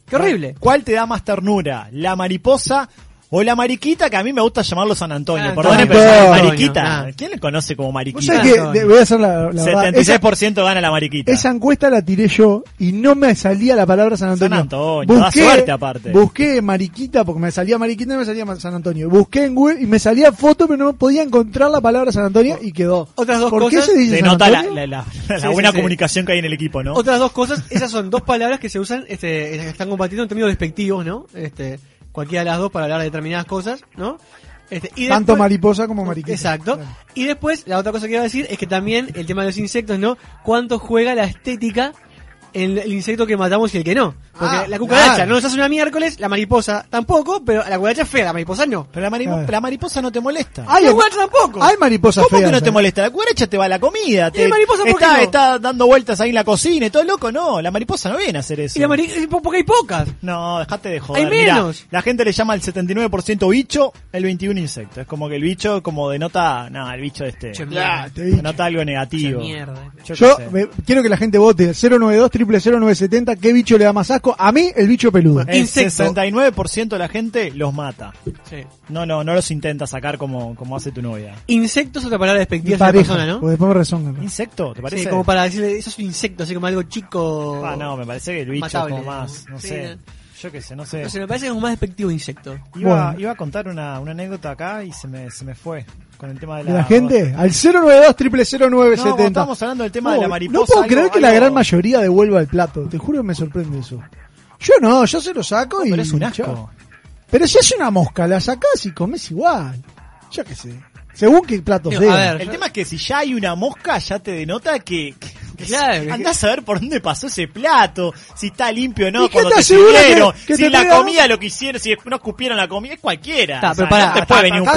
Speaker 4: Qué horrible.
Speaker 5: ¿Cuál te da más ternura? ¿La mariposa o la mariquita? Que a mí me gusta llamarlo San Antonio.
Speaker 4: San
Speaker 5: Perdón, pero
Speaker 3: Antonio,
Speaker 5: mariquita.
Speaker 4: nah.
Speaker 5: ¿Quién le conoce como mariquita?
Speaker 3: que, voy a hacer la, la verdad, esa,
Speaker 5: 76% gana la mariquita.
Speaker 3: esa encuesta la tiré yo y no me salía la palabra San Antonio.
Speaker 5: San Antonio, da suerte aparte.
Speaker 3: Busqué mariquita porque me salía mariquita y no me salía San Antonio. Busqué en Google y me salía foto pero no podía encontrar la palabra San Antonio y quedó.
Speaker 4: Otras dos
Speaker 3: ¿Por qué
Speaker 4: cosas
Speaker 3: se dice
Speaker 5: Se
Speaker 3: San
Speaker 5: nota la,
Speaker 3: Antonio?
Speaker 5: la- la- la
Speaker 4: Sí,
Speaker 5: buena
Speaker 4: sí, sí.
Speaker 5: comunicación que hay en el equipo, ¿no?
Speaker 4: Otras dos cosas, esas son dos palabras que se usan, este, que están combatiendo en términos despectivos, ¿no? Este, cualquiera de las dos para hablar de determinadas cosas, ¿no? Este, y
Speaker 3: Tanto
Speaker 4: después-
Speaker 3: mariposa como mariquita.
Speaker 4: Exacto.
Speaker 3: Claro.
Speaker 4: Y después, la otra cosa que iba a decir es que también el tema de los insectos, ¿no? ¿Cuánto juega la estética en el insecto que matamos y el que no? Porque
Speaker 3: Ah,
Speaker 4: la cucaracha
Speaker 3: claro.
Speaker 4: no nos hace una miércoles, la mariposa tampoco, pero la cucaracha es fea, la mariposa no.
Speaker 5: Pero la, mari-
Speaker 3: Claro.
Speaker 5: la mariposa no te molesta.
Speaker 3: Hay,
Speaker 4: la cucaracha tampoco.
Speaker 3: hay mariposas
Speaker 5: ¿Cómo que no te
Speaker 3: ¿eh?
Speaker 5: molesta? La cucaracha te va a la comida. Te,
Speaker 4: la mariposa por qué
Speaker 5: está,
Speaker 4: no?
Speaker 5: está dando vueltas ahí en la cocina y todo loco. No, la mariposa no viene a hacer eso.
Speaker 4: Y la mari- eh, porque hay pocas.
Speaker 5: No, dejate de joder.
Speaker 4: Hay
Speaker 5: Mirá,
Speaker 4: menos.
Speaker 5: la gente le llama el 79% bicho, el 21 insecto. Es como que el bicho como denota, no, el bicho este
Speaker 4: Che, mierda.
Speaker 5: denota algo negativo.
Speaker 4: Che, mierda.
Speaker 5: Yo,
Speaker 3: me- quiero que la gente vote 092 0970 ¿Qué bicho le da más asco? A mí, el bicho peludo.
Speaker 5: el
Speaker 4: Insecto.
Speaker 5: 69% de la gente los mata.
Speaker 4: Sí.
Speaker 5: No, no, no los intenta sacar como, como hace tu novia.
Speaker 4: Insecto es otra palabra despectiva hacia la
Speaker 3: pareja,
Speaker 4: persona, ¿no?
Speaker 3: porque después me rezongan.
Speaker 5: ¿Insecto? ¿Te parece?
Speaker 4: Sí, como para decirle, eso es un insecto, así como algo chico.
Speaker 5: Ah, no, me parece que el bicho
Speaker 4: matable,
Speaker 5: es como más, no
Speaker 4: Sí,
Speaker 5: sé. Yo qué sé, no sé.
Speaker 4: No sé, me parece que es un más despectivo insecto.
Speaker 5: Iba,
Speaker 3: Bueno.
Speaker 5: iba a contar una, una anécdota acá y se me, se me fue con el tema de
Speaker 3: ¿De
Speaker 5: la,
Speaker 3: gente? Al 092
Speaker 5: No, cuando
Speaker 3: 0970
Speaker 5: estábamos hablando del tema de la
Speaker 3: No,
Speaker 5: mariposa.
Speaker 3: No puedo
Speaker 5: algo-
Speaker 3: creer que la gran mayoría devuelva el plato. Te juro que me sorprende eso. Yo no, yo se lo saco y.
Speaker 5: Pero es un asco.
Speaker 3: Pero si es una mosca, la sacás y comes igual. Yo qué sé. Según qué plato sea.
Speaker 4: a ver,
Speaker 5: El tema es que si ya hay una mosca, ya te denota que. que-
Speaker 4: Claro,
Speaker 5: andás a ver por dónde pasó ese plato, si está limpio o
Speaker 3: ¿Y
Speaker 5: no,
Speaker 3: qué
Speaker 5: cuando
Speaker 3: te
Speaker 5: sirvieron,
Speaker 3: que- que
Speaker 5: si
Speaker 3: te
Speaker 5: la comida lo que hicieron, si no escupieron la comida, es cualquiera.
Speaker 4: Está,
Speaker 5: O sea,
Speaker 4: pero
Speaker 5: no te puede venir un.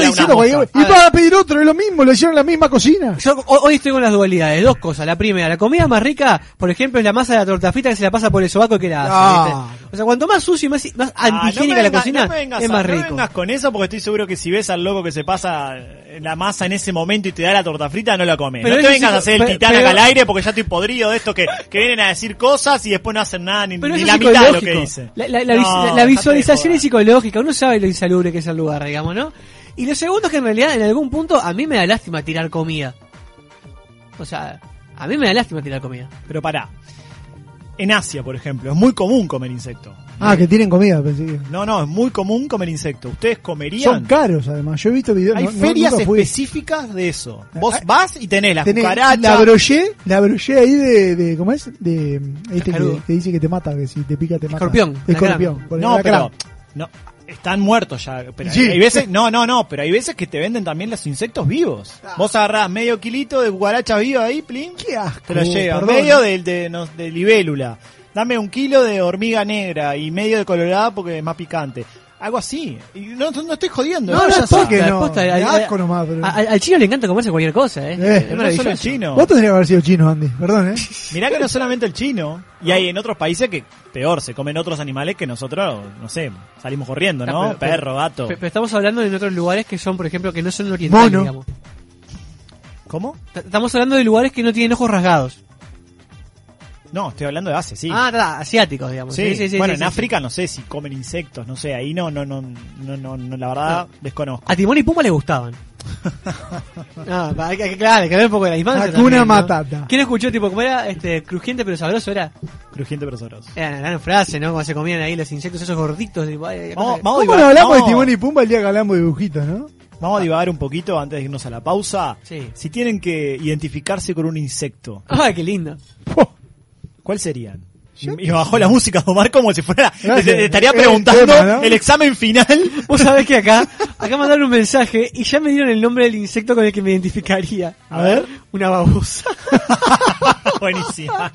Speaker 3: Y
Speaker 4: A
Speaker 3: para pedir otro, es lo mismo, lo hicieron en la misma cocina.
Speaker 4: Yo ho- hoy estoy con las dualidades, dos cosas. La primera, la comida más rica, por ejemplo, es la masa de la torta frita que se la pasa por el sobaco que la hace.
Speaker 3: Ah.
Speaker 4: O sea, cuanto más sucio y más, más
Speaker 5: Ah, no
Speaker 4: antihigiénica
Speaker 5: me
Speaker 4: la cocina,
Speaker 5: no vengas
Speaker 4: es más
Speaker 5: No
Speaker 4: rico.
Speaker 5: vengas con eso porque estoy seguro que si ves al loco que se pasa eh, la masa en ese momento y te da la torta frita, no la comes.
Speaker 4: Pero
Speaker 5: no te vengas
Speaker 4: sí-
Speaker 5: a hacer el titán acá al aire porque ya estoy podrido de esto que, que vienen a decir cosas y después no hacen nada ni, la mitad de lo que dice.
Speaker 4: La,
Speaker 5: No,
Speaker 4: visualización es psicológica, uno sabe lo insalubre que es el lugar, digamos, ¿no? Y lo segundo es que en realidad, en algún punto, a mí me da lástima tirar comida. O sea, a mí me da lástima tirar comida.
Speaker 5: Pero pará. En Asia, por ejemplo, es muy común comer insecto.
Speaker 3: Ah, que tienen comida, pensé que-
Speaker 5: No, no, es muy común comer insecto. ¿Ustedes comerían?
Speaker 3: Son caros, además. Yo he visto videos.
Speaker 5: Hay
Speaker 3: no-
Speaker 5: ferias específicas de eso. Vos
Speaker 3: Ah,
Speaker 5: vas y tenés la
Speaker 3: Tenés
Speaker 5: cucaracha.
Speaker 3: la broché, la broché ahí de, de ¿cómo es? De este que, que dice que te mata, que si te pica te mata.
Speaker 4: Escorpión,
Speaker 3: escorpión.
Speaker 5: No, pero no, están muertos ya. Pero
Speaker 3: Sí.
Speaker 5: hay, veces, no, no, no, pero hay veces que te venden también los insectos vivos.
Speaker 3: Ah.
Speaker 5: Vos agarrás medio kilito de cucaracha viva ahí, plin,
Speaker 3: Qué asco.
Speaker 5: te lo llevas.
Speaker 3: perdón.
Speaker 5: Medio de, de, no, de libélula. Dame un kilo de hormiga negra y medio de colorada porque es más picante. Algo así. Y no, no estoy jodiendo.
Speaker 3: No,
Speaker 5: ¿eh?
Speaker 3: ya
Speaker 5: Ya
Speaker 3: sé que no.
Speaker 4: posta, al-
Speaker 3: asco
Speaker 4: al-
Speaker 3: nomás, pero-
Speaker 4: A- Al, al chino le encanta comerse cualquier cosa, ¿eh?
Speaker 3: Eh,
Speaker 4: es
Speaker 5: no solo el chino.
Speaker 3: Vos tendrías que haber sido chino, Andy. Perdón, ¿eh?
Speaker 5: Mirá que no solamente el chino, y hay en otros países que peor, se comen otros animales que nosotros, no sé, salimos corriendo, ¿no?
Speaker 4: Pero-
Speaker 5: Perro, gato.
Speaker 4: Pe- Pero estamos hablando de otros lugares que son, por ejemplo, que no son orientales,
Speaker 3: Mono.
Speaker 4: digamos.
Speaker 5: ¿Cómo?
Speaker 4: T- Estamos hablando de lugares que no tienen ojos rasgados.
Speaker 5: No, estoy hablando de Asia, sí.
Speaker 4: Ah, asiáticos, digamos.
Speaker 5: Sí, bueno,
Speaker 4: sí,
Speaker 5: en
Speaker 4: sí,
Speaker 5: África no sé si comen insectos, no sé, ahí no, no, no, no, no, no, la verdad desconozco.
Speaker 4: A Timón y Pumba le gustaban. no, hay que, claro, hay que ver un poco de la infancia.
Speaker 3: Hakuna
Speaker 4: también, ¿no?
Speaker 3: Matata.
Speaker 4: ¿Quién escuchó, tipo, cómo era? Este, crujiente pero sabroso era?
Speaker 5: Crujiente pero sabroso.
Speaker 4: Era una gran frase, ¿no? Cuando se comían ahí los insectos esos gorditos. tipo, ay,
Speaker 5: Vamos, vamos, a
Speaker 3: ¿Cómo
Speaker 5: divagar-
Speaker 3: no hablamos de
Speaker 5: vamos-
Speaker 3: Timón y Pumba el día que hablamos de dibujitos, no?
Speaker 5: Vamos a divagar un poquito antes de irnos a la pausa.
Speaker 4: Sí.
Speaker 5: Si tienen que identificarse con un insecto,
Speaker 4: Ay, qué lindo.
Speaker 5: ¿Cuál serían? Y bajó la música Omar como si fuera. Te- estaría preguntando
Speaker 3: tema, ¿no?
Speaker 5: el examen final.
Speaker 4: Vos sabés que acá, acá mandaron un mensaje y ya me dieron el nombre del insecto con el que me identificaría.
Speaker 3: A ver.
Speaker 4: Una babosa.
Speaker 5: Buenísima.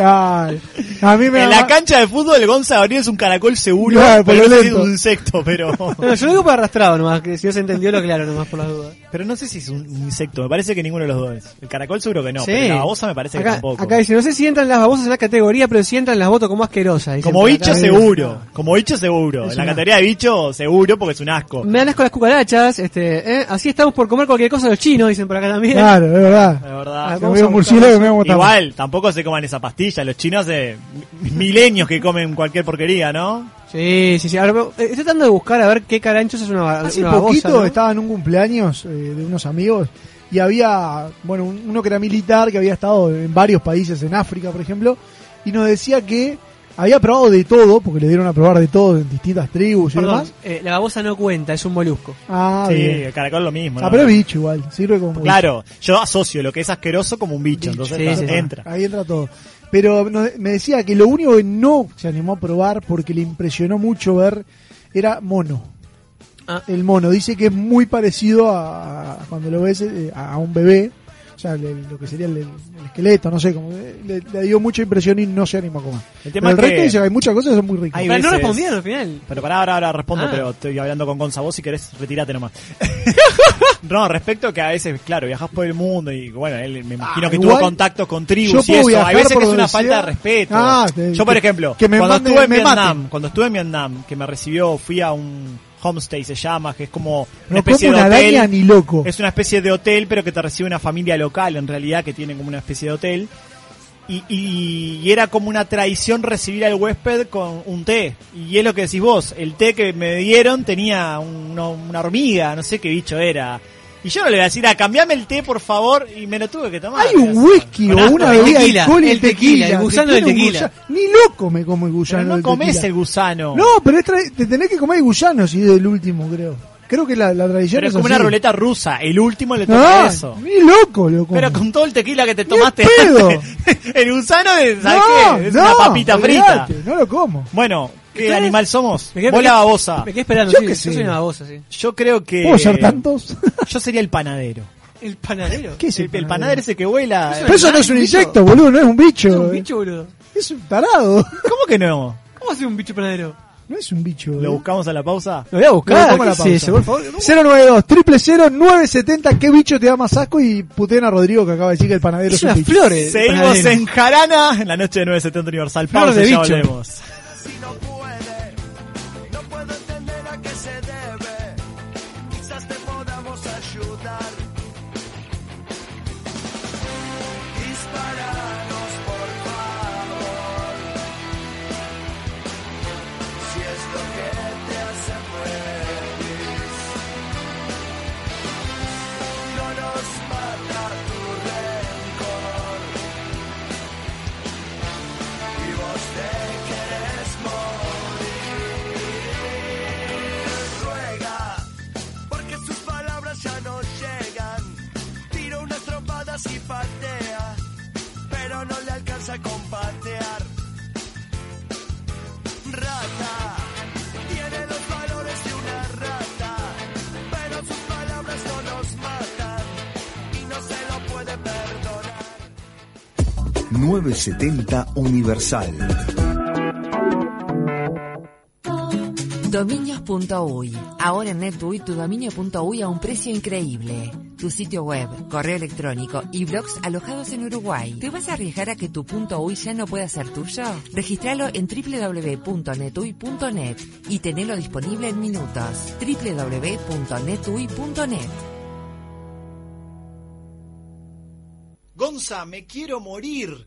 Speaker 3: A mí me
Speaker 5: En la cancha de fútbol, el Gonza Gabriel es un caracol seguro,
Speaker 3: Claro, por
Speaker 5: pero
Speaker 3: lo
Speaker 5: no sé si es
Speaker 3: lento.
Speaker 5: un insecto, pero.
Speaker 4: No, yo lo digo por arrastrado nomás, que si no se entendió lo claro nomás por las dudas.
Speaker 5: Pero no sé si es un insecto, me parece que ninguno de los dos es. El caracol seguro que no,
Speaker 4: Sí.
Speaker 5: pero la babosa me parece que
Speaker 4: acá,
Speaker 5: tampoco.
Speaker 4: acá dice, no sé si entran las babosas en la categoría, pero si entran las voto como asquerosas. dicen
Speaker 5: Como
Speaker 4: por
Speaker 5: bicho seguro, como bicho seguro.
Speaker 3: Es
Speaker 5: En la
Speaker 3: una-
Speaker 5: categoría de bicho seguro porque es un asco.
Speaker 4: Me dan asco las cucarachas, este, ¿eh? así estamos por comer cualquier cosa los chinos, dicen por acá también.
Speaker 3: Claro, es verdad.
Speaker 5: De verdad.
Speaker 4: Ah,
Speaker 3: veo un murciélago y me
Speaker 5: Igual, tampoco se coman esa pastilla. Los chinos hace milenios que comen cualquier porquería, ¿no?
Speaker 4: Sí, sí, sí. Ahora, eh, estoy tratando de buscar a ver qué caranchos es una,
Speaker 3: Hace
Speaker 4: una babosa,
Speaker 3: poquito
Speaker 4: ¿no?
Speaker 3: estaba en un cumpleaños eh, de unos amigos y había, bueno, un- uno que era militar, que había estado en varios países, en África, por ejemplo, y nos decía que había probado de todo, porque le dieron a probar de todo en distintas tribus y
Speaker 4: Perdón,
Speaker 3: demás.
Speaker 4: eh, la babosa no cuenta, es un molusco.
Speaker 3: Ah,
Speaker 5: sí,
Speaker 3: bien.
Speaker 5: el caracol lo mismo.
Speaker 3: Ah,
Speaker 5: ¿no?
Speaker 3: pero es bicho igual, sirve como
Speaker 5: Claro, yo asocio lo que es asqueroso como un bicho, entonces
Speaker 4: Sí,
Speaker 5: claro,
Speaker 4: sí, sí.
Speaker 5: entra.
Speaker 3: Ahí entra todo. Pero nos- me decía que lo único que no se animó a probar porque le impresionó mucho ver era mono.
Speaker 4: Ah.
Speaker 3: el mono. Dice que es muy parecido a, a- cuando lo ves eh, a, a un bebé. O sea, le- lo que sería el, el esqueleto, no sé, como eh, le, le dio mucha impresión y no se animó a comer.
Speaker 5: El
Speaker 3: Pero
Speaker 5: tema
Speaker 3: el
Speaker 5: es
Speaker 3: resto
Speaker 5: que
Speaker 3: dice que hay muchas cosas que son muy ricas.
Speaker 5: Hay
Speaker 4: Pero no
Speaker 5: veces-
Speaker 4: respondieron al final.
Speaker 5: Pero para ahora, ahora respondo,
Speaker 4: Ah.
Speaker 5: pero estoy hablando con Gonza. Vos si querés, retirate nomás. no, respecto que a veces, claro, viajás por el mundo y bueno, él me imagino
Speaker 3: Ah,
Speaker 5: que
Speaker 3: igual,
Speaker 5: tuvo contactos con
Speaker 3: yo
Speaker 5: tribus y
Speaker 3: puedo
Speaker 5: eso.
Speaker 3: viajar
Speaker 5: Hay veces
Speaker 3: por
Speaker 5: que es una falta de respeto.
Speaker 3: Ah, te-
Speaker 5: yo, por
Speaker 3: que-
Speaker 5: ejemplo,
Speaker 3: que me
Speaker 5: cuando estuve en Vietnam, cuando estuve en Vietnam, que me recibió, fui a un homestay, se llama, que es como una
Speaker 3: No
Speaker 5: especie
Speaker 3: como
Speaker 5: de hotel.
Speaker 3: ni loco.
Speaker 5: Es una especie de hotel, pero que te recibe una familia local, en realidad, que tiene como una especie de hotel. Y, y- y era como una tradición recibir al huésped con un té. Y es lo que decís vos, el té que me dieron tenía un- una hormiga, no sé qué bicho era. Y yo no le voy a decir, ah, cambiame el té, por favor, y me lo tuve que tomar.
Speaker 3: Hay un whisky o una
Speaker 4: el
Speaker 3: bebida
Speaker 4: tequila,
Speaker 3: alcohólica.
Speaker 4: el tequila, el gusano del tequila.
Speaker 3: gusano. Ni loco me como el
Speaker 5: Pero
Speaker 3: gusano
Speaker 5: no
Speaker 3: del
Speaker 5: comes
Speaker 3: tequila.
Speaker 5: el gusano.
Speaker 3: No, pero es tra- te tenés que comer el gusano si es el último, creo. Creo que la, la tradición
Speaker 5: Pero es como
Speaker 3: así.
Speaker 5: una ruleta rusa, el último le toca
Speaker 3: No,
Speaker 5: eso.
Speaker 3: ni loco lo como.
Speaker 5: Pero con todo el tequila que te tomaste
Speaker 3: pedo.
Speaker 5: El gusano es, ¿sabes
Speaker 3: no,
Speaker 5: qué? Es
Speaker 3: no,
Speaker 5: una papita frita.
Speaker 3: olvidate, No lo como.
Speaker 5: Bueno, ¿qué animal somos?
Speaker 4: Me quedé-
Speaker 5: Vos
Speaker 4: me
Speaker 5: la babosa.
Speaker 4: Me quedé esperando,
Speaker 3: Yo
Speaker 4: sí,
Speaker 3: qué
Speaker 4: yo
Speaker 3: sé.
Speaker 4: soy una babosa, sí.
Speaker 5: Yo creo que...
Speaker 3: ¿Puedo ser tantos?
Speaker 5: Yo sería el panadero.
Speaker 4: El panadero.
Speaker 3: ¿Qué es
Speaker 5: El, el panadero ese que vuela.
Speaker 4: Eso
Speaker 5: eh.
Speaker 3: Pero eso no es un insecto, boludo, no es un bicho.
Speaker 4: Es un
Speaker 3: eh.
Speaker 4: bicho, boludo.
Speaker 3: Es un tarado.
Speaker 5: ¿Cómo que no?
Speaker 4: ¿Cómo hace un bicho panadero?
Speaker 3: No es un bicho.
Speaker 5: ¿Lo
Speaker 3: boludo.
Speaker 5: buscamos a la pausa?
Speaker 4: Lo voy a buscar.
Speaker 3: a la
Speaker 4: ¿qué es
Speaker 3: pausa.
Speaker 4: eso, por favor?
Speaker 3: 092 000 970 ¿Qué bicho te da más asco? Y puteen a Rodrigo que acaba de decir que el panadero
Speaker 4: Es
Speaker 3: es un
Speaker 4: una
Speaker 3: bicho.
Speaker 4: flor. el
Speaker 5: Seguimos
Speaker 4: panadero.
Speaker 5: en Jarana, en la noche de 970 Universal. Pausa,
Speaker 4: de
Speaker 5: ya
Speaker 4: bicho.
Speaker 5: volvemos.
Speaker 6: 970 Universal.
Speaker 7: Dominios.uy. Ahora en NetUI tu dominio.uy a un precio increíble. Tu sitio web, correo electrónico y blogs alojados en Uruguay. ¿Te vas a arriesgar a que tu .uy ya no pueda ser tuyo? Registralo en www.netuy.net y tenelo disponible en minutos. www.netuy.net
Speaker 5: Gonza, me quiero morir.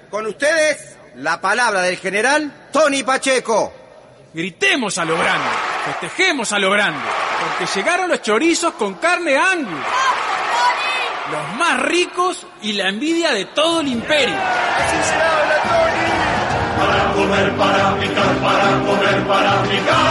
Speaker 8: Con ustedes, la palabra del general Tony Pacheco.
Speaker 9: Gritemos a lo grande, festejemos a lo grande, porque llegaron los chorizos con carne Angus. Los más ricos y la envidia de todo el imperio.
Speaker 10: Así se habla, Tony.
Speaker 11: Para comer, para picar, para comer, para picar.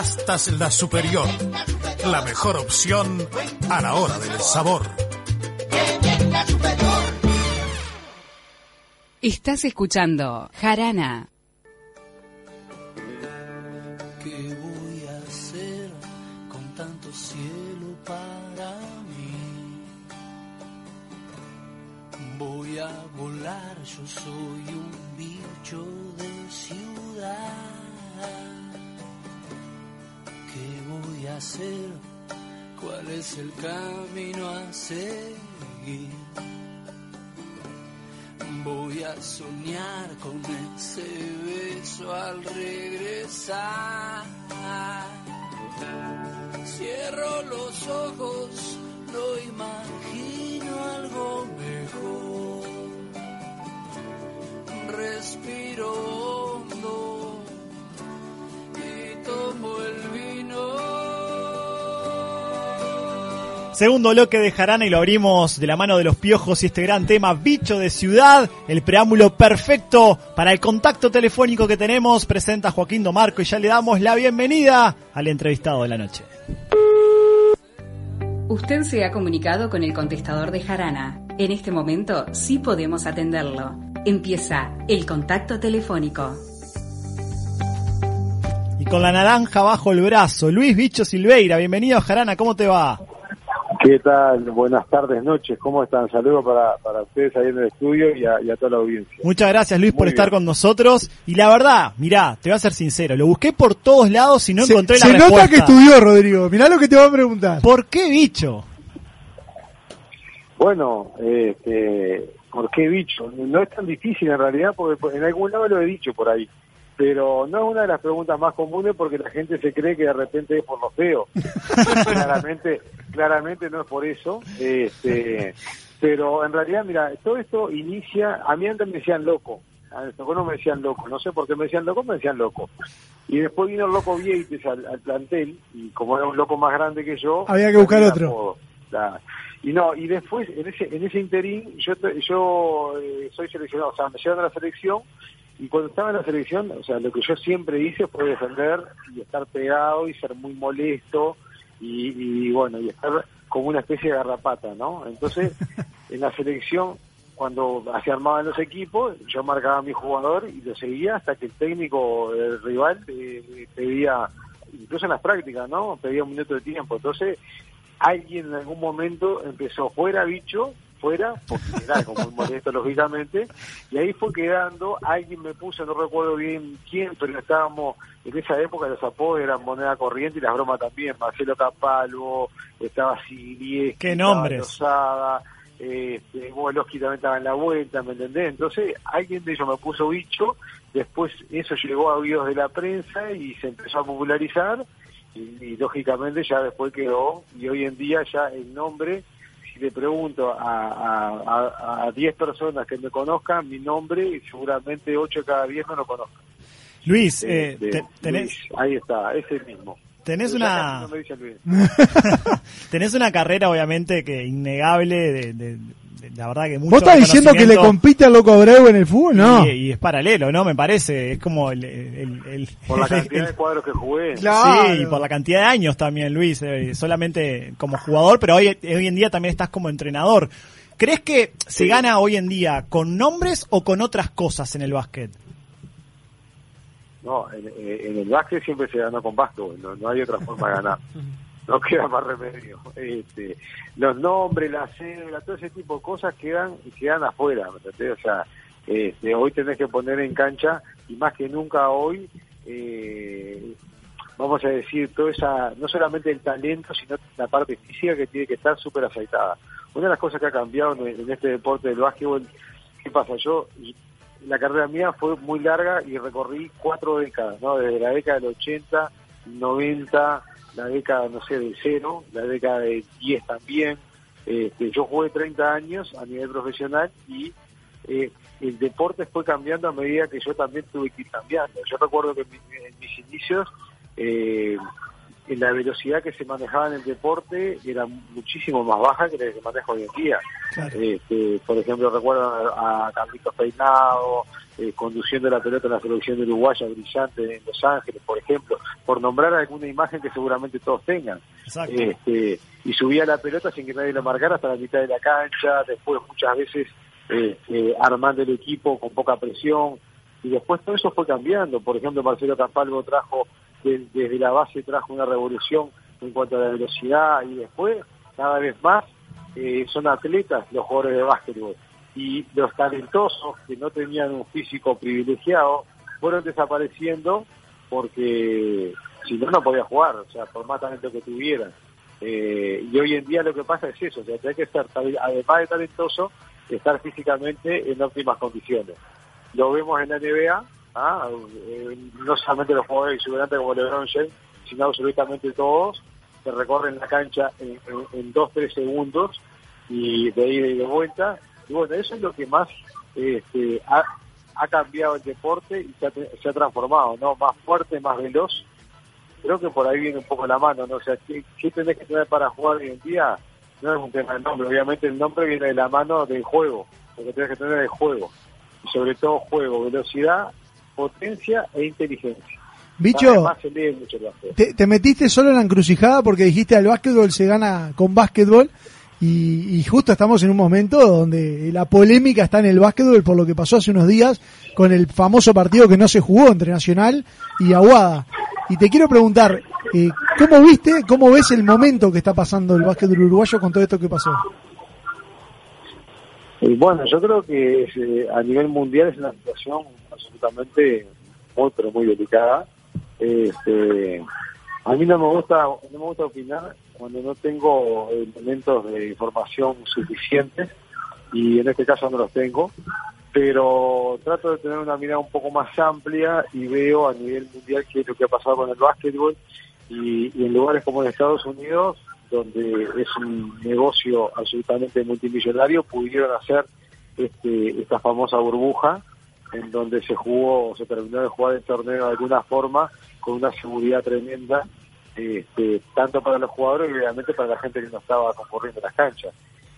Speaker 12: patatas La Superior. La mejor opción a la hora del sabor.
Speaker 13: Estás escuchando Jarana.
Speaker 2: ¿Qué voy a hacer con tanto cielo para mí? Voy a volar, yo soy hacer? ¿Cuál es el camino a seguir? Voy a soñar con ese beso al regresar. Cierro los ojos, lo imagino algo mejor. Respiro
Speaker 5: Segundo bloque de Jarana y lo abrimos de la mano de los piojos y este gran tema, Bicho de Ciudad, el preámbulo perfecto para el contacto telefónico que tenemos. Presenta Joaquín Domarco y ya le damos la bienvenida al entrevistado de la noche.
Speaker 13: Usted se ha comunicado con el contestador de Jarana. En este momento sí podemos atenderlo. Empieza el contacto telefónico.
Speaker 5: Y con la naranja bajo el brazo, Luis Bicho Silveira, bienvenido a Jarana, ¿cómo te va?
Speaker 14: ¿Qué tal? Buenas tardes, noches. ¿Cómo están? Saludos para, para ustedes ahí en el estudio y a, y a toda la audiencia.
Speaker 5: Muchas gracias Luis por estar con nosotros. Y la verdad, mirá, te voy a ser sincero, lo busqué por todos lados y no
Speaker 3: Se,
Speaker 5: encontré la
Speaker 3: se
Speaker 5: respuesta.
Speaker 3: nota que estudió, Rodrigo. Mirá lo que te va a preguntar.
Speaker 5: ¿Por qué bicho?
Speaker 14: Bueno, este, ¿por qué bicho? No es tan difícil en realidad porque en algún lado lo he dicho por ahí. Pero no es una de las preguntas más comunes porque la gente se cree que de repente es por lo feo. claramente, claramente no es por eso. Este, pero en realidad, mira, todo esto inicia, a mí antes me decían loco. A no me decían loco, no sé por qué me decían loco, me decían loco. Y después vino el loco Vieites al, al plantel, y como era un loco más grande que yo...
Speaker 3: Había que buscar otro.
Speaker 14: Y no, y después, en ese, en ese interín, yo, yo eh, soy seleccionado, o sea, me llevan a la selección, y cuando estaba en la selección, o sea, lo que yo siempre hice fue defender y estar pegado y ser muy molesto, y, y bueno, y estar como una especie de garrapata, ¿no? Entonces, en la selección, cuando se armaban los equipos, yo marcaba a mi jugador y lo seguía hasta que el técnico del rival eh, pedía, incluso en las prácticas, ¿no? Pedía un minuto de tiempo. Entonces, alguien en algún momento empezó fuera bicho, fuera, porque era como muy molesto lógicamente, y ahí fue quedando, alguien me puso, no recuerdo bien quién, pero estábamos, en esa época los apodos eran moneda corriente y las bromas también, Marcelo Capalvo, estaba Silieschi,
Speaker 5: ¿Qué nombres?
Speaker 14: Lozada, este, Boloski también estaba en la vuelta, ¿me entendés? Entonces alguien de ellos me puso bicho, después eso llegó a oídos de la prensa y se empezó a popularizar y, y, lógicamente ya después quedó y hoy en día ya el nombre si le pregunto a, a, a, a 10 personas que me conozcan mi nombre y seguramente 8 de cada 10 no lo conozcan
Speaker 5: Luis,
Speaker 14: De-
Speaker 5: eh,
Speaker 14: de
Speaker 5: te- tenés,
Speaker 14: Luis. ahí está es el mismo
Speaker 5: tenés una
Speaker 14: no
Speaker 5: tenés una carrera obviamente que innegable de- la verdad que mucho
Speaker 3: ¿Vos estás diciendo que le compite al Loco Abreu en el fútbol? No.
Speaker 5: y, y es paralelo, ¿no? Me parece, es como el... el- el-
Speaker 14: por la cantidad
Speaker 5: el-
Speaker 14: de cuadros que jugué
Speaker 3: Claro.
Speaker 5: Sí, y por la cantidad de años también, Luis, eh, solamente como jugador, pero hoy, hoy en día también estás como entrenador. ¿Crees que se gana hoy en día con nombres o con otras cosas en el básquet?
Speaker 14: No, en, en el básquet siempre se ganó con básquet, no, no hay otra forma de ganar. No queda más remedio. Este, los nombres, la cédula, todo ese tipo de cosas quedan quedan afuera. O sea, este, hoy tenés que poner en cancha, y más que nunca hoy, eh, vamos a decir, toda esa, no solamente el talento, sino la parte física que tiene que estar súper aceitada. Una de las cosas que ha cambiado en, en este deporte del básquetbol, ¿qué pasa? Yo la carrera mía fue muy larga y recorrí cuatro décadas, ¿no? Desde la década del 80, 90, la década, no sé, del cero, la década del 10 también. Este, yo jugué 30 años a nivel profesional y eh, el deporte fue cambiando a medida que yo también tuve que ir cambiando. Yo recuerdo que en, mi- en mis inicios, eh, la velocidad que se manejaba en el deporte era muchísimo más baja que la que se maneja hoy en día. Este, por ejemplo, recuerdo a, Carlitos Peinado, eh, conduciendo la pelota en la selección uruguaya brillante en Los Ángeles, por ejemplo, por nombrar alguna imagen que seguramente todos tengan. Este, y subía la pelota sin que nadie lo marcara hasta la mitad de la cancha, después muchas veces eh, eh, armando el equipo con poca presión, y después todo eso fue cambiando. Por ejemplo, Marcelo Capalvo trajo de- desde la base trajo una revolución en cuanto a la velocidad y después cada vez más eh, son atletas los jugadores de básquetbol y los talentosos que no tenían un físico privilegiado fueron desapareciendo porque si no no podía jugar, o sea, por más talento que tuvieran. Eh, y hoy en día lo que pasa es eso, o sea, hay que estar, además de talentoso, estar físicamente en óptimas condiciones. Lo vemos en la NBA, ¿ah? Eh, no solamente los jugadores exuberantes como LeBron James, sino absolutamente todos, que recorren la cancha en, en, en dos, tres segundos y de ida y de vuelta. Y bueno, eso es lo que más este, ha, ha cambiado el deporte y se ha, se ha transformado, ¿no? Más fuerte, más veloz. Creo que por ahí viene un poco la mano, ¿no? O sea, ¿qué, qué tenés que tener para jugar hoy en día? No es un tema del nombre, obviamente el nombre viene de la mano del juego, lo que tenés que tener es juego. Y sobre todo juego, velocidad, potencia e inteligencia.
Speaker 3: Bicho,
Speaker 14: Además se lee mucho el básquet.
Speaker 3: te, te metiste solo en la encrucijada porque dijiste al básquetbol se gana con básquetbol y, y justo estamos en un momento donde la polémica está en el básquetbol por lo que pasó hace unos días con el famoso partido que no se jugó entre Nacional y Aguada. Y te quiero preguntar, eh, ¿cómo viste, cómo ves el momento que está pasando el básquetbol uruguayo con todo esto que pasó?
Speaker 14: Y bueno, yo creo que eh, a nivel mundial es una situación absolutamente muy, pero muy delicada. Este, a mí no me gusta, no me gusta opinar cuando no tengo elementos de información suficientes y en este caso no los tengo, pero trato de tener una mirada un poco más amplia y veo a nivel mundial qué es lo que ha pasado con el básquetbol y, y en lugares como en Estados Unidos donde es un negocio absolutamente multimillonario, pudieron hacer este, esta famosa burbuja en donde se jugó, se terminó de jugar el torneo de alguna forma con una seguridad tremenda, este, tanto para los jugadores y obviamente para la gente que no estaba concurriendo a las canchas.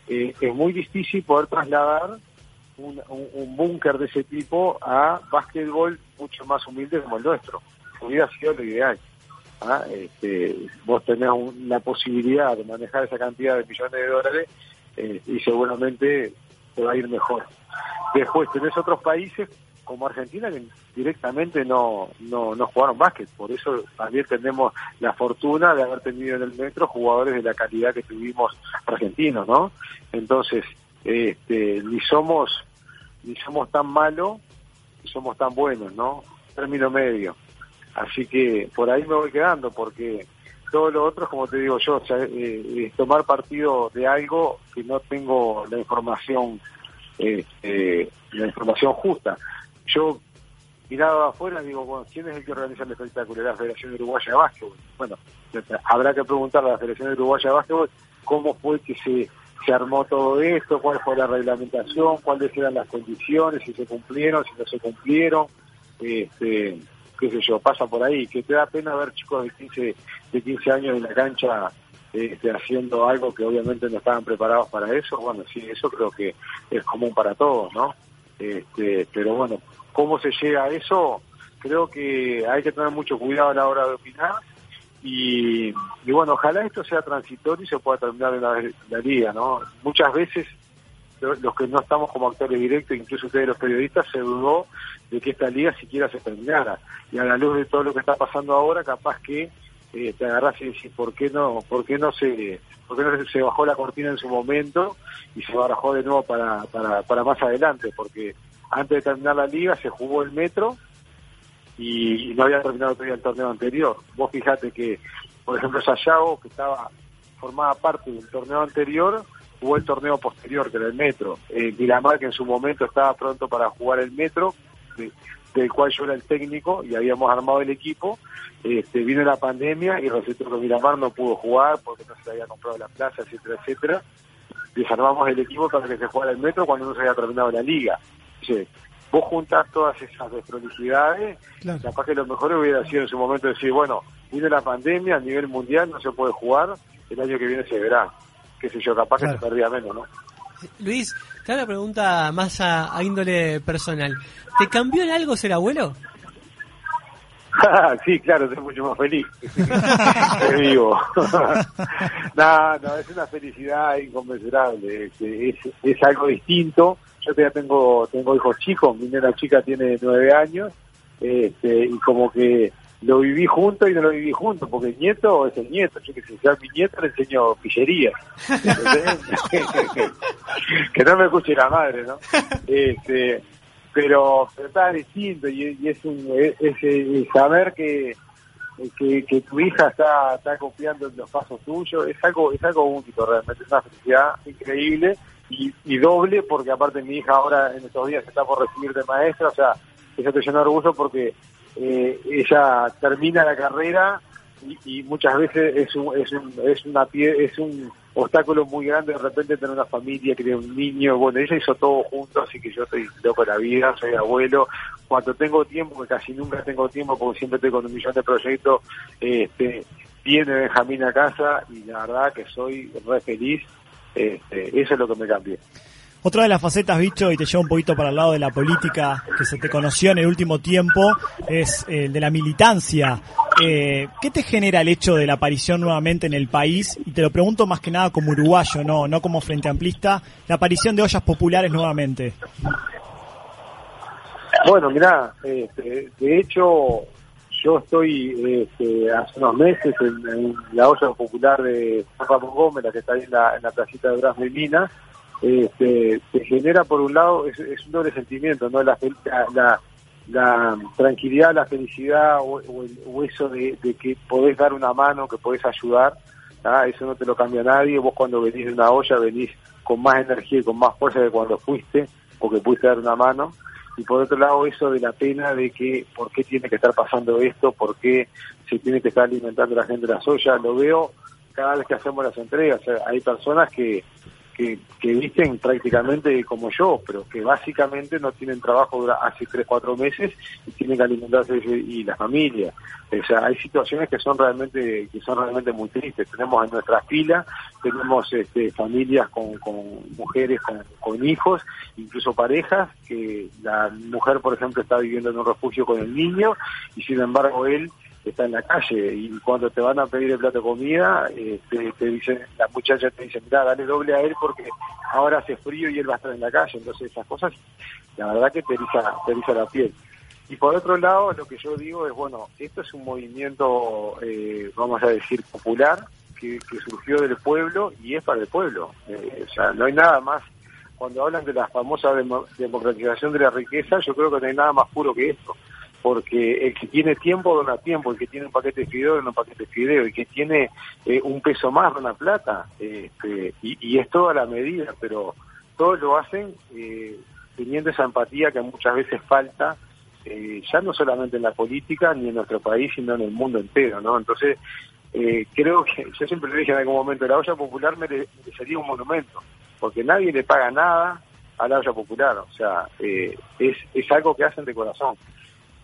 Speaker 14: Eh, es muy difícil poder trasladar un, un, un búnker de ese tipo a básquetbol mucho más humilde como el nuestro. Hubiera sido lo ideal. ¿Ah? Este, vos tenés un- la posibilidad de manejar esa cantidad de millones de dólares eh, y seguramente te va a ir mejor. Después tenés otros países como Argentina que directamente no, no, no jugaron básquet, por eso también tenemos la fortuna de haber tenido en el metro jugadores de la calidad que tuvimos argentinos, ¿no? Entonces, este, ni somos ni somos tan malos ni somos tan buenos, ¿no? Término medio. Así que por ahí me voy quedando, porque todo lo otro, como te digo yo, eh, es tomar partido de algo que no tengo la información, eh, la información justa. Yo mirado afuera digo, bueno, ¿quién es el que organiza el espectáculo? La Federación Uruguaya de Básquetbol. Bueno, habrá que preguntarle a la Federación Uruguaya de Básquetbol cómo fue que se, se armó todo esto, cuál fue la reglamentación, cuáles eran las condiciones, si se cumplieron, si no se cumplieron, este, qué sé yo, pasa por ahí, que te da pena ver chicos de 15, de 15 años en la cancha este, haciendo algo que obviamente no estaban preparados para eso, bueno, sí, eso creo que es común para todos, ¿no? Este, pero bueno, ¿cómo se llega a eso? Creo que hay que tener mucho cuidado a la hora de opinar y, y bueno, ojalá esto sea transitorio y se pueda terminar en la, la ¿no? Muchas veces los que no estamos como actores directos, incluso ustedes los periodistas, se dudó de que esta liga siquiera se terminara. Y a la luz de todo lo que está pasando ahora, capaz que eh, te agarrás y decís, ¿por qué no, por qué no se, por qué no se bajó la cortina en su momento y se bajó de nuevo para, para, para más adelante? Porque antes de terminar la liga se jugó el metro y, no había terminado todavía el torneo anterior. Vos fijate que, por ejemplo, Sayago, que estaba formaba parte del torneo anterior, jugó el torneo posterior, que era el metro. Eh, Miramar, que en su momento estaba pronto para jugar el metro, de- del cual yo era el técnico y habíamos armado el equipo, este, vino la pandemia y resultó que Miramar no pudo jugar porque no se le había comprado la plaza, etcétera, etcétera. Desarmamos el equipo para que se jugara el metro cuando no se había terminado la liga. Vos juntás todas esas desprolijidades, capaz que lo mejor hubiera sido en su momento decir, bueno, viene la pandemia a nivel mundial, no se puede jugar, el año que viene se verá, qué sé yo, capaz que se perdía menos, ¿no?
Speaker 4: Luis, te hago una pregunta más a, a índole personal. ¿Te cambió en algo ser abuelo?
Speaker 14: sí, claro, soy mucho más feliz. Estoy vivo. no, no, es una felicidad inconmensurable. Es, es, es algo distinto. Yo todavía tengo, tengo hijos chicos. Mi nena chica tiene nueve años. Este, y como que lo viví junto y no lo viví junto, porque el nieto es el nieto. Yo que sé, si a mi nieto le enseño pillería. que no me escuche la madre, ¿no? Este, pero, pero está distinto y, y es saber que, que, que tu hija está, está confiando en los pasos tuyos es algo es algo único realmente es una felicidad increíble y, y doble porque aparte mi hija ahora en estos días está por recibir de maestra o sea eso te llena de orgullo porque eh, ella termina la carrera y, y muchas veces es un, es un, es una pie, es un obstáculo muy grande de repente tener una familia, criar un niño, bueno, ella hizo todo junto, así que yo estoy loco de la vida, soy abuelo, cuando tengo tiempo, que casi nunca tengo tiempo porque siempre estoy con un millón de proyectos, este, viene Benjamín a casa y la verdad que soy re feliz, este, eso es lo que me cambió.
Speaker 5: Otra de las facetas, bicho, y te lleva un poquito para el lado de la política que se te conoció en el último tiempo, es el de la militancia. Eh, ¿Qué te genera el hecho de la aparición nuevamente en el país? Y te lo pregunto más que nada como uruguayo, no, no como frente amplista, la aparición de ollas populares nuevamente.
Speaker 14: Bueno, mirá, este, de hecho, yo estoy este, hace unos meses en, la olla popular de San Ramón Gómez, la que está ahí en la, en la placita de Durazno y Minas, este, te genera por un lado, es, un doble sentimiento, ¿no? La, la, la- tranquilidad, la felicidad o, eso de, de que podés dar una mano, que podés ayudar, ¿ah? eso no te lo cambia nadie, vos cuando venís de una olla venís con más energía y con más fuerza que cuando fuiste, porque pudiste dar una mano, y por otro lado eso de la pena de que por qué tiene que estar pasando esto, por qué se tiene que estar alimentando la gente de las ollas, lo veo cada vez que hacemos las entregas, o sea, hay personas que, que, que visten prácticamente como yo, pero que básicamente no tienen trabajo hace tres, cuatro meses y tienen que alimentarse y la familia. O sea, hay situaciones que son realmente que son realmente muy tristes. Tenemos en nuestras filas, tenemos este, familias con, con mujeres con, con hijos, incluso parejas, que la mujer, por ejemplo, está viviendo en un refugio con el niño y sin embargo él está en la calle y cuando te van a pedir el plato de comida, eh, te, te dicen, la muchacha te dice, mira, dale doble a él porque ahora hace frío y él va a estar en la calle. Entonces esas cosas, la verdad que te eriza, te eriza la piel. Y por otro lado, lo que yo digo es, bueno, esto es un movimiento, eh, vamos a decir, popular, que, que surgió del pueblo y es para el pueblo. Eh, o sea, no hay nada más, cuando hablan de la famosa demo- democratización de la riqueza, yo creo que no hay nada más puro que esto porque el que tiene tiempo dona tiempo, el que tiene un paquete de fideo dona un paquete de fideo, el que tiene eh, un peso más dona plata, este, y, es toda la medida, pero todos lo hacen eh, teniendo esa empatía que muchas veces falta, eh, ya no solamente en la política ni en nuestro país, sino en el mundo entero, ¿no? Entonces, eh, creo que, yo siempre le dije en algún momento, la olla popular mere- merecería un monumento, porque nadie le paga nada a la olla popular, o sea, eh, es, es algo que hacen de corazón.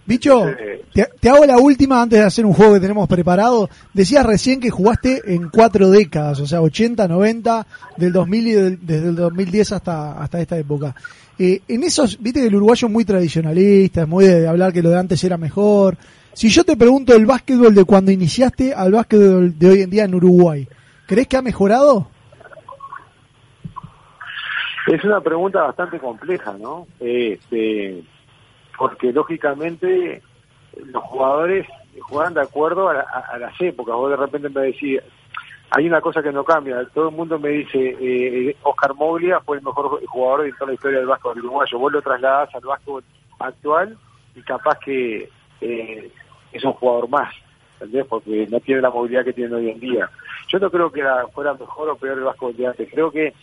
Speaker 3: Bicho, te, te hago la última antes de hacer un juego que tenemos preparado. Decías recién que jugaste en cuatro décadas, o sea, 80, 90, del 2000 y del- desde el 2010 hasta, hasta esta época. Eh, en esos, viste que el uruguayo es muy tradicionalista, es muy de hablar que lo de antes era mejor. Si yo te pregunto el básquetbol de cuando iniciaste al básquetbol de hoy en día en Uruguay, ¿crees que ha mejorado?
Speaker 14: Es una pregunta bastante compleja, ¿no? Este, porque lógicamente los jugadores juegan de acuerdo a, la- a- las épocas. Vos de repente me decís, hay una cosa que no cambia. Todo el mundo me dice, eh, Oscar Moglia fue el mejor jugador de toda la historia del básquetbol uruguayo. Vos lo trasladás al básquetbol actual y capaz que eh, es un jugador más, ¿entendés? Porque no tiene la movilidad que tiene hoy en día. Yo no creo que era- fuera mejor o peor el básquetbol de antes. Creo que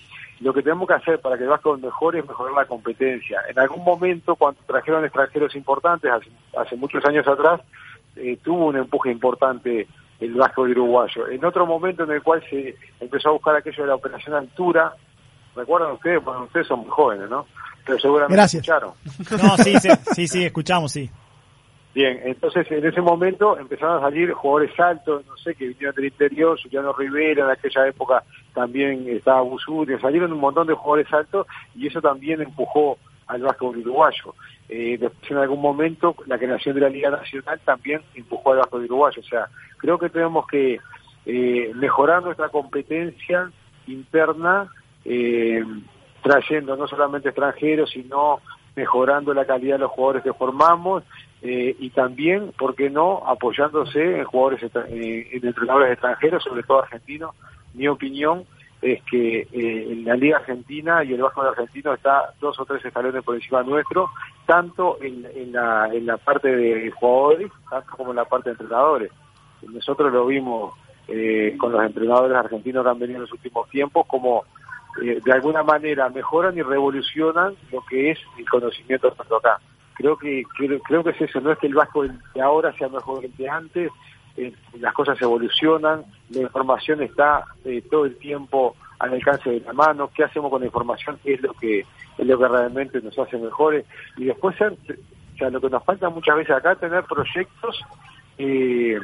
Speaker 14: lo que tenemos que hacer para que el básquetbol mejore es mejorar la competencia. En algún momento, cuando trajeron extranjeros importantes, hace, hace muchos años atrás, eh, tuvo un empuje importante el básquetbol uruguayo. En otro momento en el cual se empezó a buscar aquello de la operación altura, ¿recuerdan ustedes? Bueno, ustedes son muy jóvenes, ¿no? Pero seguramente
Speaker 5: Gracias.
Speaker 14: escucharon.
Speaker 5: No, sí, sí, sí, sí, escuchamos, sí.
Speaker 14: Bien, entonces en ese momento empezaron a salir jugadores altos, no sé, que vinieron del interior, Juliano Rivera, en aquella época también estaba Busuri, salieron un montón de jugadores altos y eso también empujó al básquetbol uruguayo. Eh, después en algún momento la creación de la Liga Nacional también empujó al básquetbol uruguayo. O sea, creo que tenemos que eh, mejorar nuestra competencia interna, eh, trayendo no solamente extranjeros, sino mejorando la calidad de los jugadores que formamos eh, y también, ¿por qué no?, apoyándose en jugadores, eh, en entrenadores extranjeros, sobre todo argentinos. Mi opinión es que eh, en la Liga Argentina y el básquetbol argentino está dos o tres escalones por encima nuestro, tanto en, en la, en la parte de jugadores, tanto como en la parte de entrenadores. Nosotros lo vimos eh, con los entrenadores argentinos que han venido en los últimos tiempos, como eh, de alguna manera mejoran y revolucionan lo que es el conocimiento tanto acá. Creo que creo, creo que es eso, no es que el básquetbol de ahora sea mejor que el de antes, eh, las cosas evolucionan, la información está eh, todo el tiempo al alcance de la mano, qué hacemos con la información es lo que es lo que realmente nos hace mejores y después lo que nos falta muchas veces acá tener proyectos eh,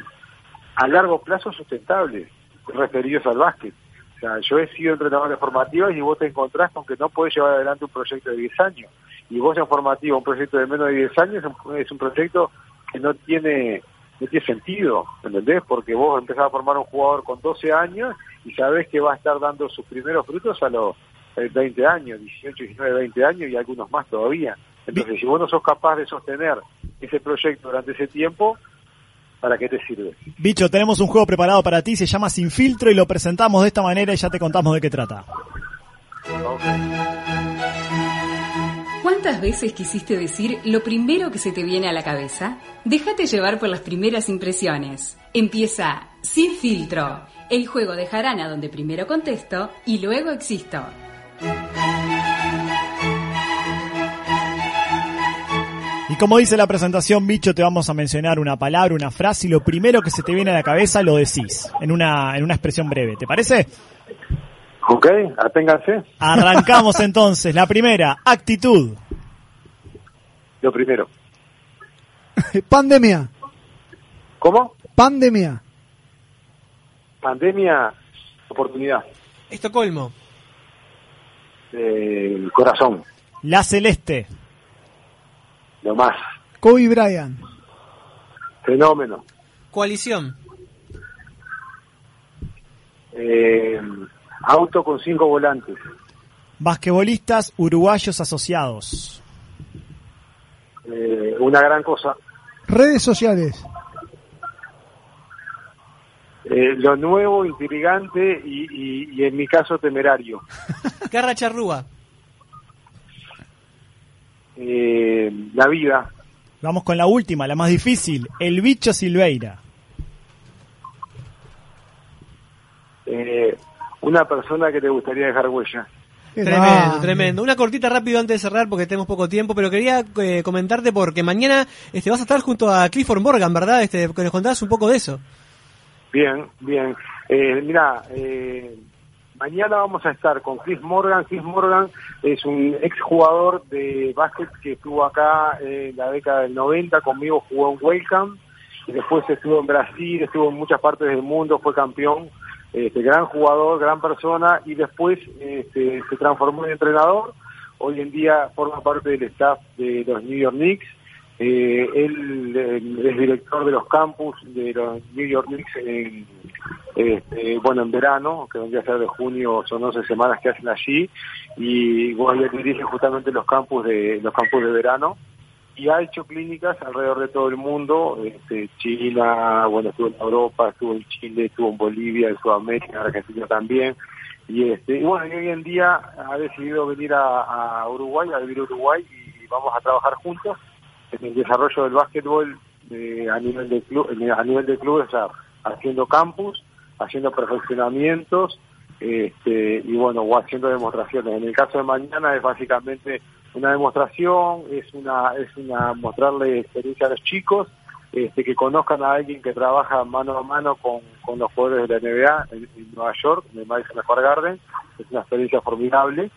Speaker 14: a largo plazo sustentables referidos al básquet. O sea, yo he sido entrenador de formativas y vos te encontrás con que no podés llevar adelante un proyecto de 10 años. Y vos en formativa, un proyecto de menos de 10 años, es un- es un proyecto que no tiene no tiene sentido, ¿entendés? Porque vos empezás a formar un jugador con 12 años y sabés que va a estar dando sus primeros frutos a los eh, 20 años, 18, 19, 20 años y algunos más todavía. Entonces, si vos no sos capaz de sostener ese proyecto durante ese tiempo, ¿para qué te sirve?
Speaker 5: Bicho, tenemos un juego preparado para ti, se llama Sin Filtro y lo presentamos de esta manera y ya te contamos de qué trata.
Speaker 2: ¿Cuántas veces quisiste decir lo primero que se te viene a la cabeza? Déjate llevar por las primeras impresiones. Empieza Sin Filtro, el juego de jarana donde primero contesto y luego existo.
Speaker 5: Y como dice la presentación, bicho, te vamos a mencionar una palabra, una frase y lo primero que se te viene a la cabeza lo decís en una, en una expresión breve. ¿Te parece?
Speaker 14: Ok, aténganse.
Speaker 5: Arrancamos entonces. La primera, actitud.
Speaker 14: Lo primero.
Speaker 3: Pandemia.
Speaker 14: ¿Cómo?
Speaker 3: Pandemia.
Speaker 14: Pandemia, oportunidad.
Speaker 4: Estocolmo.
Speaker 14: Eh, el corazón,
Speaker 5: La celeste.
Speaker 14: Lo más.
Speaker 3: Kobe Bryant.
Speaker 14: Fenómeno.
Speaker 4: Coalición.
Speaker 14: Eh, auto con cinco volantes.
Speaker 5: Basquetbolistas uruguayos asociados.
Speaker 14: Eh, una gran cosa.
Speaker 3: Redes sociales.
Speaker 14: Eh, lo nuevo, intrigante y, y- y en mi caso temerario.
Speaker 4: Garra charrúa.
Speaker 14: Eh, la vida.
Speaker 5: Vamos con la última, la más difícil. El bicho Silveira.
Speaker 14: Eh, una persona que te gustaría dejar huella.
Speaker 4: Tremendo, tremendo. Una cortita rápido antes de cerrar porque tenemos poco tiempo, pero quería eh, comentarte porque mañana este, vas a estar junto a Clifford Morgan, ¿verdad? Este, que nos contabas un poco de eso.
Speaker 14: Bien, bien. Eh, mira, eh, mañana vamos a estar con Chris Morgan. Chris Morgan es un exjugador de básquet que estuvo acá en la década del 90, conmigo jugó en Welcome, y después estuvo en Brasil, estuvo en muchas partes del mundo, fue campeón, este, gran jugador, gran persona, y después este, se transformó en entrenador. Hoy en día forma parte del staff de los New York Knicks. Eh, él eh, es director de los campus de los New York Knicks en, este, bueno, en verano, que vendría a ser de junio, son 11 semanas que hacen allí, y él dirige justamente los campus de los campus de verano y ha hecho clínicas alrededor de todo el mundo, este, China, bueno, estuvo en Europa, estuvo en Chile, estuvo en Bolivia, en Sudamérica, en Argentina también, y este, y bueno, y hoy en día ha decidido venir a, Uruguay, a vivir a Uruguay, y vamos a trabajar juntos en el desarrollo del básquetbol eh, a nivel de club, a nivel de clubes, o sea, haciendo campus, haciendo perfeccionamientos, este, y bueno, o haciendo demostraciones. En el caso de mañana es básicamente una demostración, es una, es una mostrarle experiencia a los chicos, este, que conozcan a alguien que trabaja mano a mano con, con los jugadores de la NBA en, Nueva York, en el Madison Square Garden, es una experiencia formidable.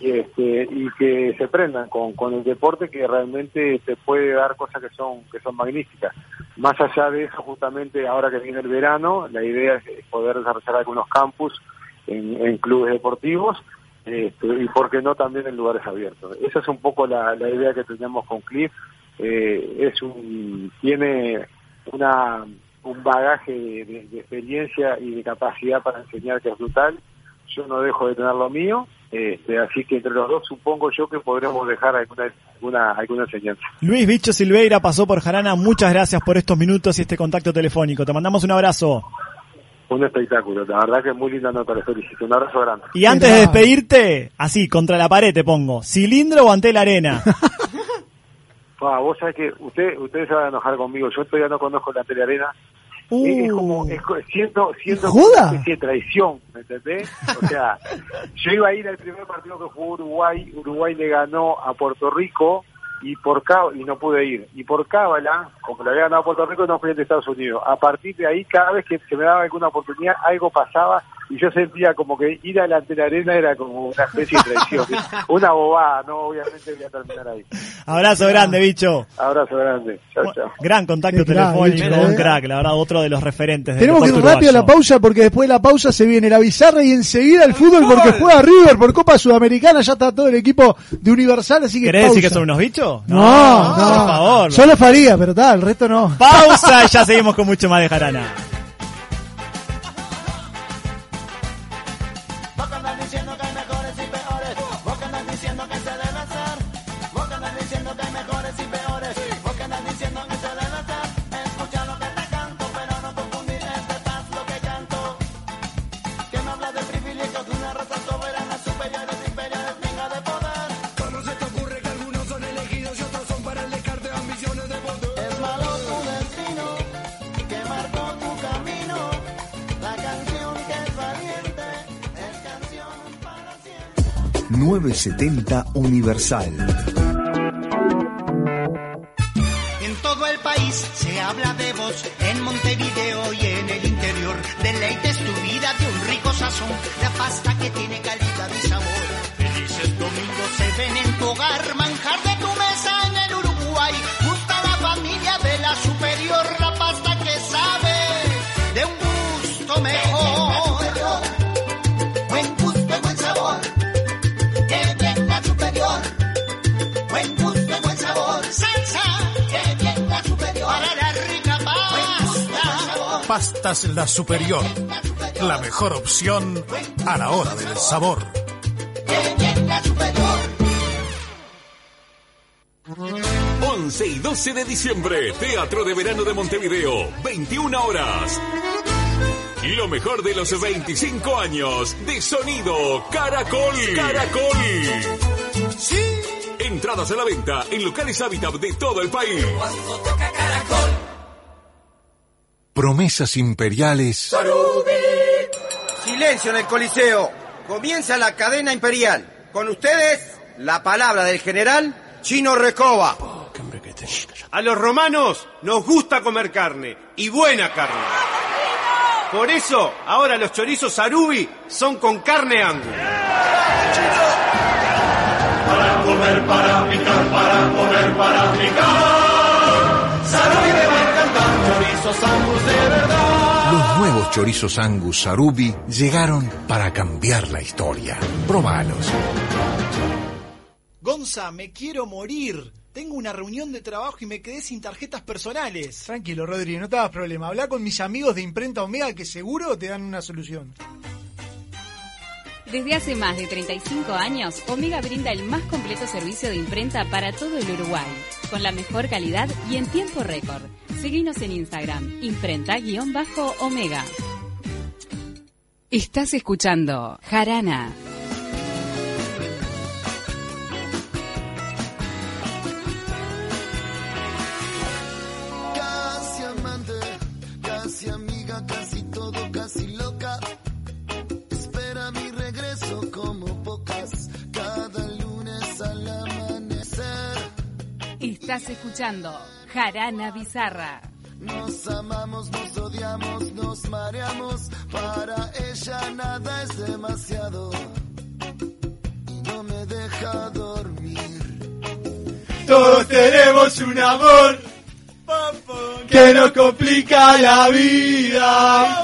Speaker 14: Este, y que se prendan con, con el deporte que realmente te puede dar cosas que son que son magníficas. Más allá de eso, justamente ahora que viene el verano, la idea es poder desarrollar algunos campus en, clubes deportivos este, y por qué no también en lugares abiertos. Esa es un poco la, idea que tenemos con Cliff. Eh, es un tiene una un bagaje de experiencia y de capacidad para enseñar que es brutal. Yo no dejo de tener lo mío, este, así que entre los dos supongo yo que podremos dejar alguna alguna, alguna enseñanza.
Speaker 5: Luis Bicho Silveira pasó por Jarana. Muchas gracias por estos minutos y este contacto telefónico. Te mandamos un abrazo.
Speaker 14: Un espectáculo, la verdad que es muy linda nota, felicito. Un abrazo grande.
Speaker 5: Y antes de despedirte, así, contra la pared te pongo. ¿Cilindro o ante la arena?
Speaker 14: Ah, vos sabés que usted, ustedes se van a enojar conmigo, yo todavía no conozco la telearena. Es, es como, es, co- siento, siento una especie de traición, ¿me entendés? O sea, yo iba a ir al primer partido que jugó Uruguay, Uruguay le ganó a Puerto Rico y por y no pude ir. Y por cábala, como le había ganado a Puerto Rico, no fui a Estados Unidos. A partir de ahí, cada vez que se me daba alguna oportunidad, algo pasaba y yo sentía como que ir adelante de la arena era como una especie de traición. una bobada, no, obviamente voy a terminar ahí.
Speaker 5: Abrazo grande, bicho.
Speaker 14: Abrazo grande. Chao, chao.
Speaker 5: Gran contacto telefónico,
Speaker 3: bicho,
Speaker 5: un
Speaker 3: eh.
Speaker 5: crack, la verdad, otro de los referentes del
Speaker 3: Tenemos que ir rápido a la pausa porque después de la pausa se viene la bizarra y enseguida el fútbol porque juega River por Copa Sudamericana. Ya está todo el equipo de Universal, así que
Speaker 5: ¿Querés
Speaker 3: pausa.
Speaker 5: decir que son unos bichos?
Speaker 3: No, no,
Speaker 5: por favor.
Speaker 3: Solo Faría, pero tal, el resto no.
Speaker 5: Pausa y ya seguimos con mucho más de Jarana.
Speaker 6: 70 Universal.
Speaker 12: Pastas La Superior. La mejor opción a la hora del sabor.
Speaker 15: Que bien la superior.
Speaker 16: 11 y 12 de diciembre, Teatro de Verano de Montevideo, 21 horas. Y lo mejor de los 25 años de sonido Caracol. Caracol. Sí. Entradas a la venta en locales Habitat de todo el país.
Speaker 17: Promesas imperiales
Speaker 8: Silencio en el Coliseo. Comienza la cadena imperial. Con ustedes, la palabra del general Chino Recoba.
Speaker 18: A los romanos nos gusta comer carne, y buena carne. Por eso, ahora los chorizos Arubi son con carne angus.
Speaker 11: Para comer, para picar, para comer, para picar. Sarubi me va a encantar, chorizos angus de verdad.
Speaker 17: Los chorizos Angus Sarubi llegaron para cambiar la historia. Probalos.
Speaker 19: Gonza, me quiero morir. Tengo una reunión de trabajo y me quedé sin tarjetas personales.
Speaker 3: Tranquilo, Rodri, no te hagas problema. Habla con mis amigos de Imprenta Omega que seguro te dan una solución.
Speaker 13: Desde hace más de 35 años, Omega brinda el más completo servicio de imprenta para todo el Uruguay, con la mejor calidad y en tiempo récord. Seguinos en Instagram, imprenta-omega. Estás escuchando Jarana. escuchando Jarana Bizarra.
Speaker 10: Nos amamos, nos odiamos, nos mareamos. Para ella nada es demasiado. y No me deja dormir.
Speaker 3: Todos tenemos un amor que nos complica la vida.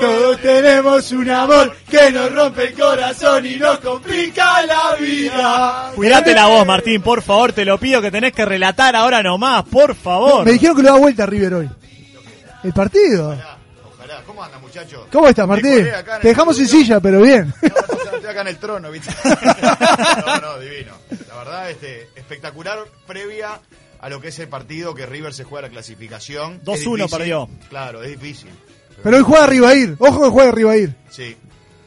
Speaker 3: Todos tenemos un amor que nos rompe el corazón y nos complica la vida.
Speaker 5: Cuídate la voz, Martín, por favor, te lo pido que tenés que relatar ahora nomás, por favor.
Speaker 3: Me dijeron que lo da vuelta a River hoy. El partido.
Speaker 20: Ojalá. ¿Cómo anda, muchachos?
Speaker 3: ¿Cómo estás, Martín? Te dejamos sin silla, pero bien.
Speaker 20: No, estoy acá en el trono, ¿viste? No, no, divino. La verdad, este, espectacular previa a lo que es el partido que River se juega la clasificación. Es
Speaker 5: 2-1
Speaker 20: difícil.
Speaker 5: perdió.
Speaker 20: Claro, es difícil.
Speaker 3: Pero hoy juega Rivair. Ojo que juega Rivair.
Speaker 20: Sí.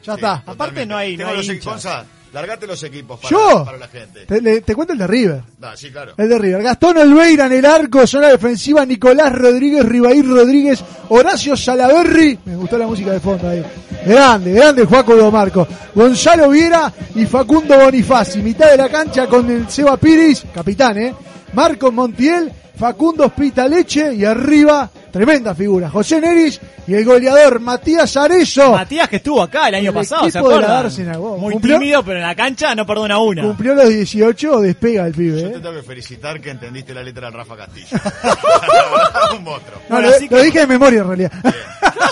Speaker 3: Ya
Speaker 20: Sí,
Speaker 3: está.
Speaker 5: Aparte no hay, no hay
Speaker 20: los
Speaker 5: hinchas.
Speaker 20: Largate los equipos para,
Speaker 3: ¿Yo?
Speaker 20: para la gente.
Speaker 3: Te, le- te cuento el de River.
Speaker 20: Da, sí, claro.
Speaker 3: El de River. Gastón Olveira en el arco, zona defensiva, Nicolás Rodríguez, Rivair Rodríguez, Horacio Salaverri. Me gustó la música de fondo ahí. Grande, grande Juaco Do Marco. Gonzalo Viera y Facundo Bonifaci. Mitad de la cancha con el Seba Piris, capitán, ¿eh? Marcos Montiel, Facundo Spitaleche y arriba, tremenda figura, José Neris y el goleador Matías Arezo.
Speaker 5: Matías que estuvo acá el año
Speaker 3: El
Speaker 5: pasado, ¿se
Speaker 3: equipo de la
Speaker 5: acuerdan? Muy
Speaker 3: ¿Cumplió?
Speaker 5: tímido, pero en la cancha no perdona una.
Speaker 3: Cumplió los 18, despega el pibe,
Speaker 20: Yo
Speaker 3: ¿eh?
Speaker 20: te tengo que felicitar que entendiste la letra del Rafa Castillo. Un monstruo.
Speaker 3: No, lo, lo dije de memoria en realidad.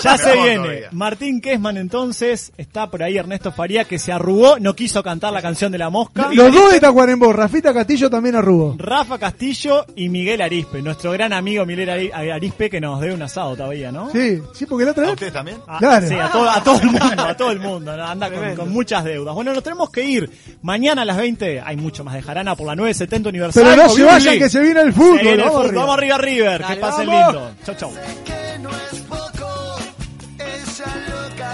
Speaker 5: Ya se viene.
Speaker 20: todavía.
Speaker 5: Martín Kesman entonces, está por ahí Ernesto Faría que se arrugó, no quiso cantar la canción de la mosca.
Speaker 3: Los dos de Tacuarembó, Rafita Castillo también arrugó.
Speaker 5: Rafa Castillo y Miguel Arispe, nuestro gran amigo Miguel Ari- Arispe que nos debe un asado todavía, ¿no?
Speaker 3: Sí, sí, porque la otra
Speaker 20: ¿A
Speaker 3: vez.
Speaker 20: ustedes también?
Speaker 5: Ah,
Speaker 3: Claro.
Speaker 5: Sí, a todo, a todo el mundo, a todo el mundo, ¿no? anda con, con muchas deudas. Bueno, nos tenemos que ir. Mañana a las 20 hay mucho más de Jarana por la 970 Universal.
Speaker 3: Pero no se vayan que se viene el fútbol.
Speaker 5: Se viene el
Speaker 3: vamos
Speaker 5: fútbol.
Speaker 3: arriba.
Speaker 5: Vamos arriba, River.
Speaker 3: Dale,
Speaker 5: que pasen
Speaker 3: vamos.
Speaker 5: lindo. Chau, chau.
Speaker 10: que no es poco, ella loca,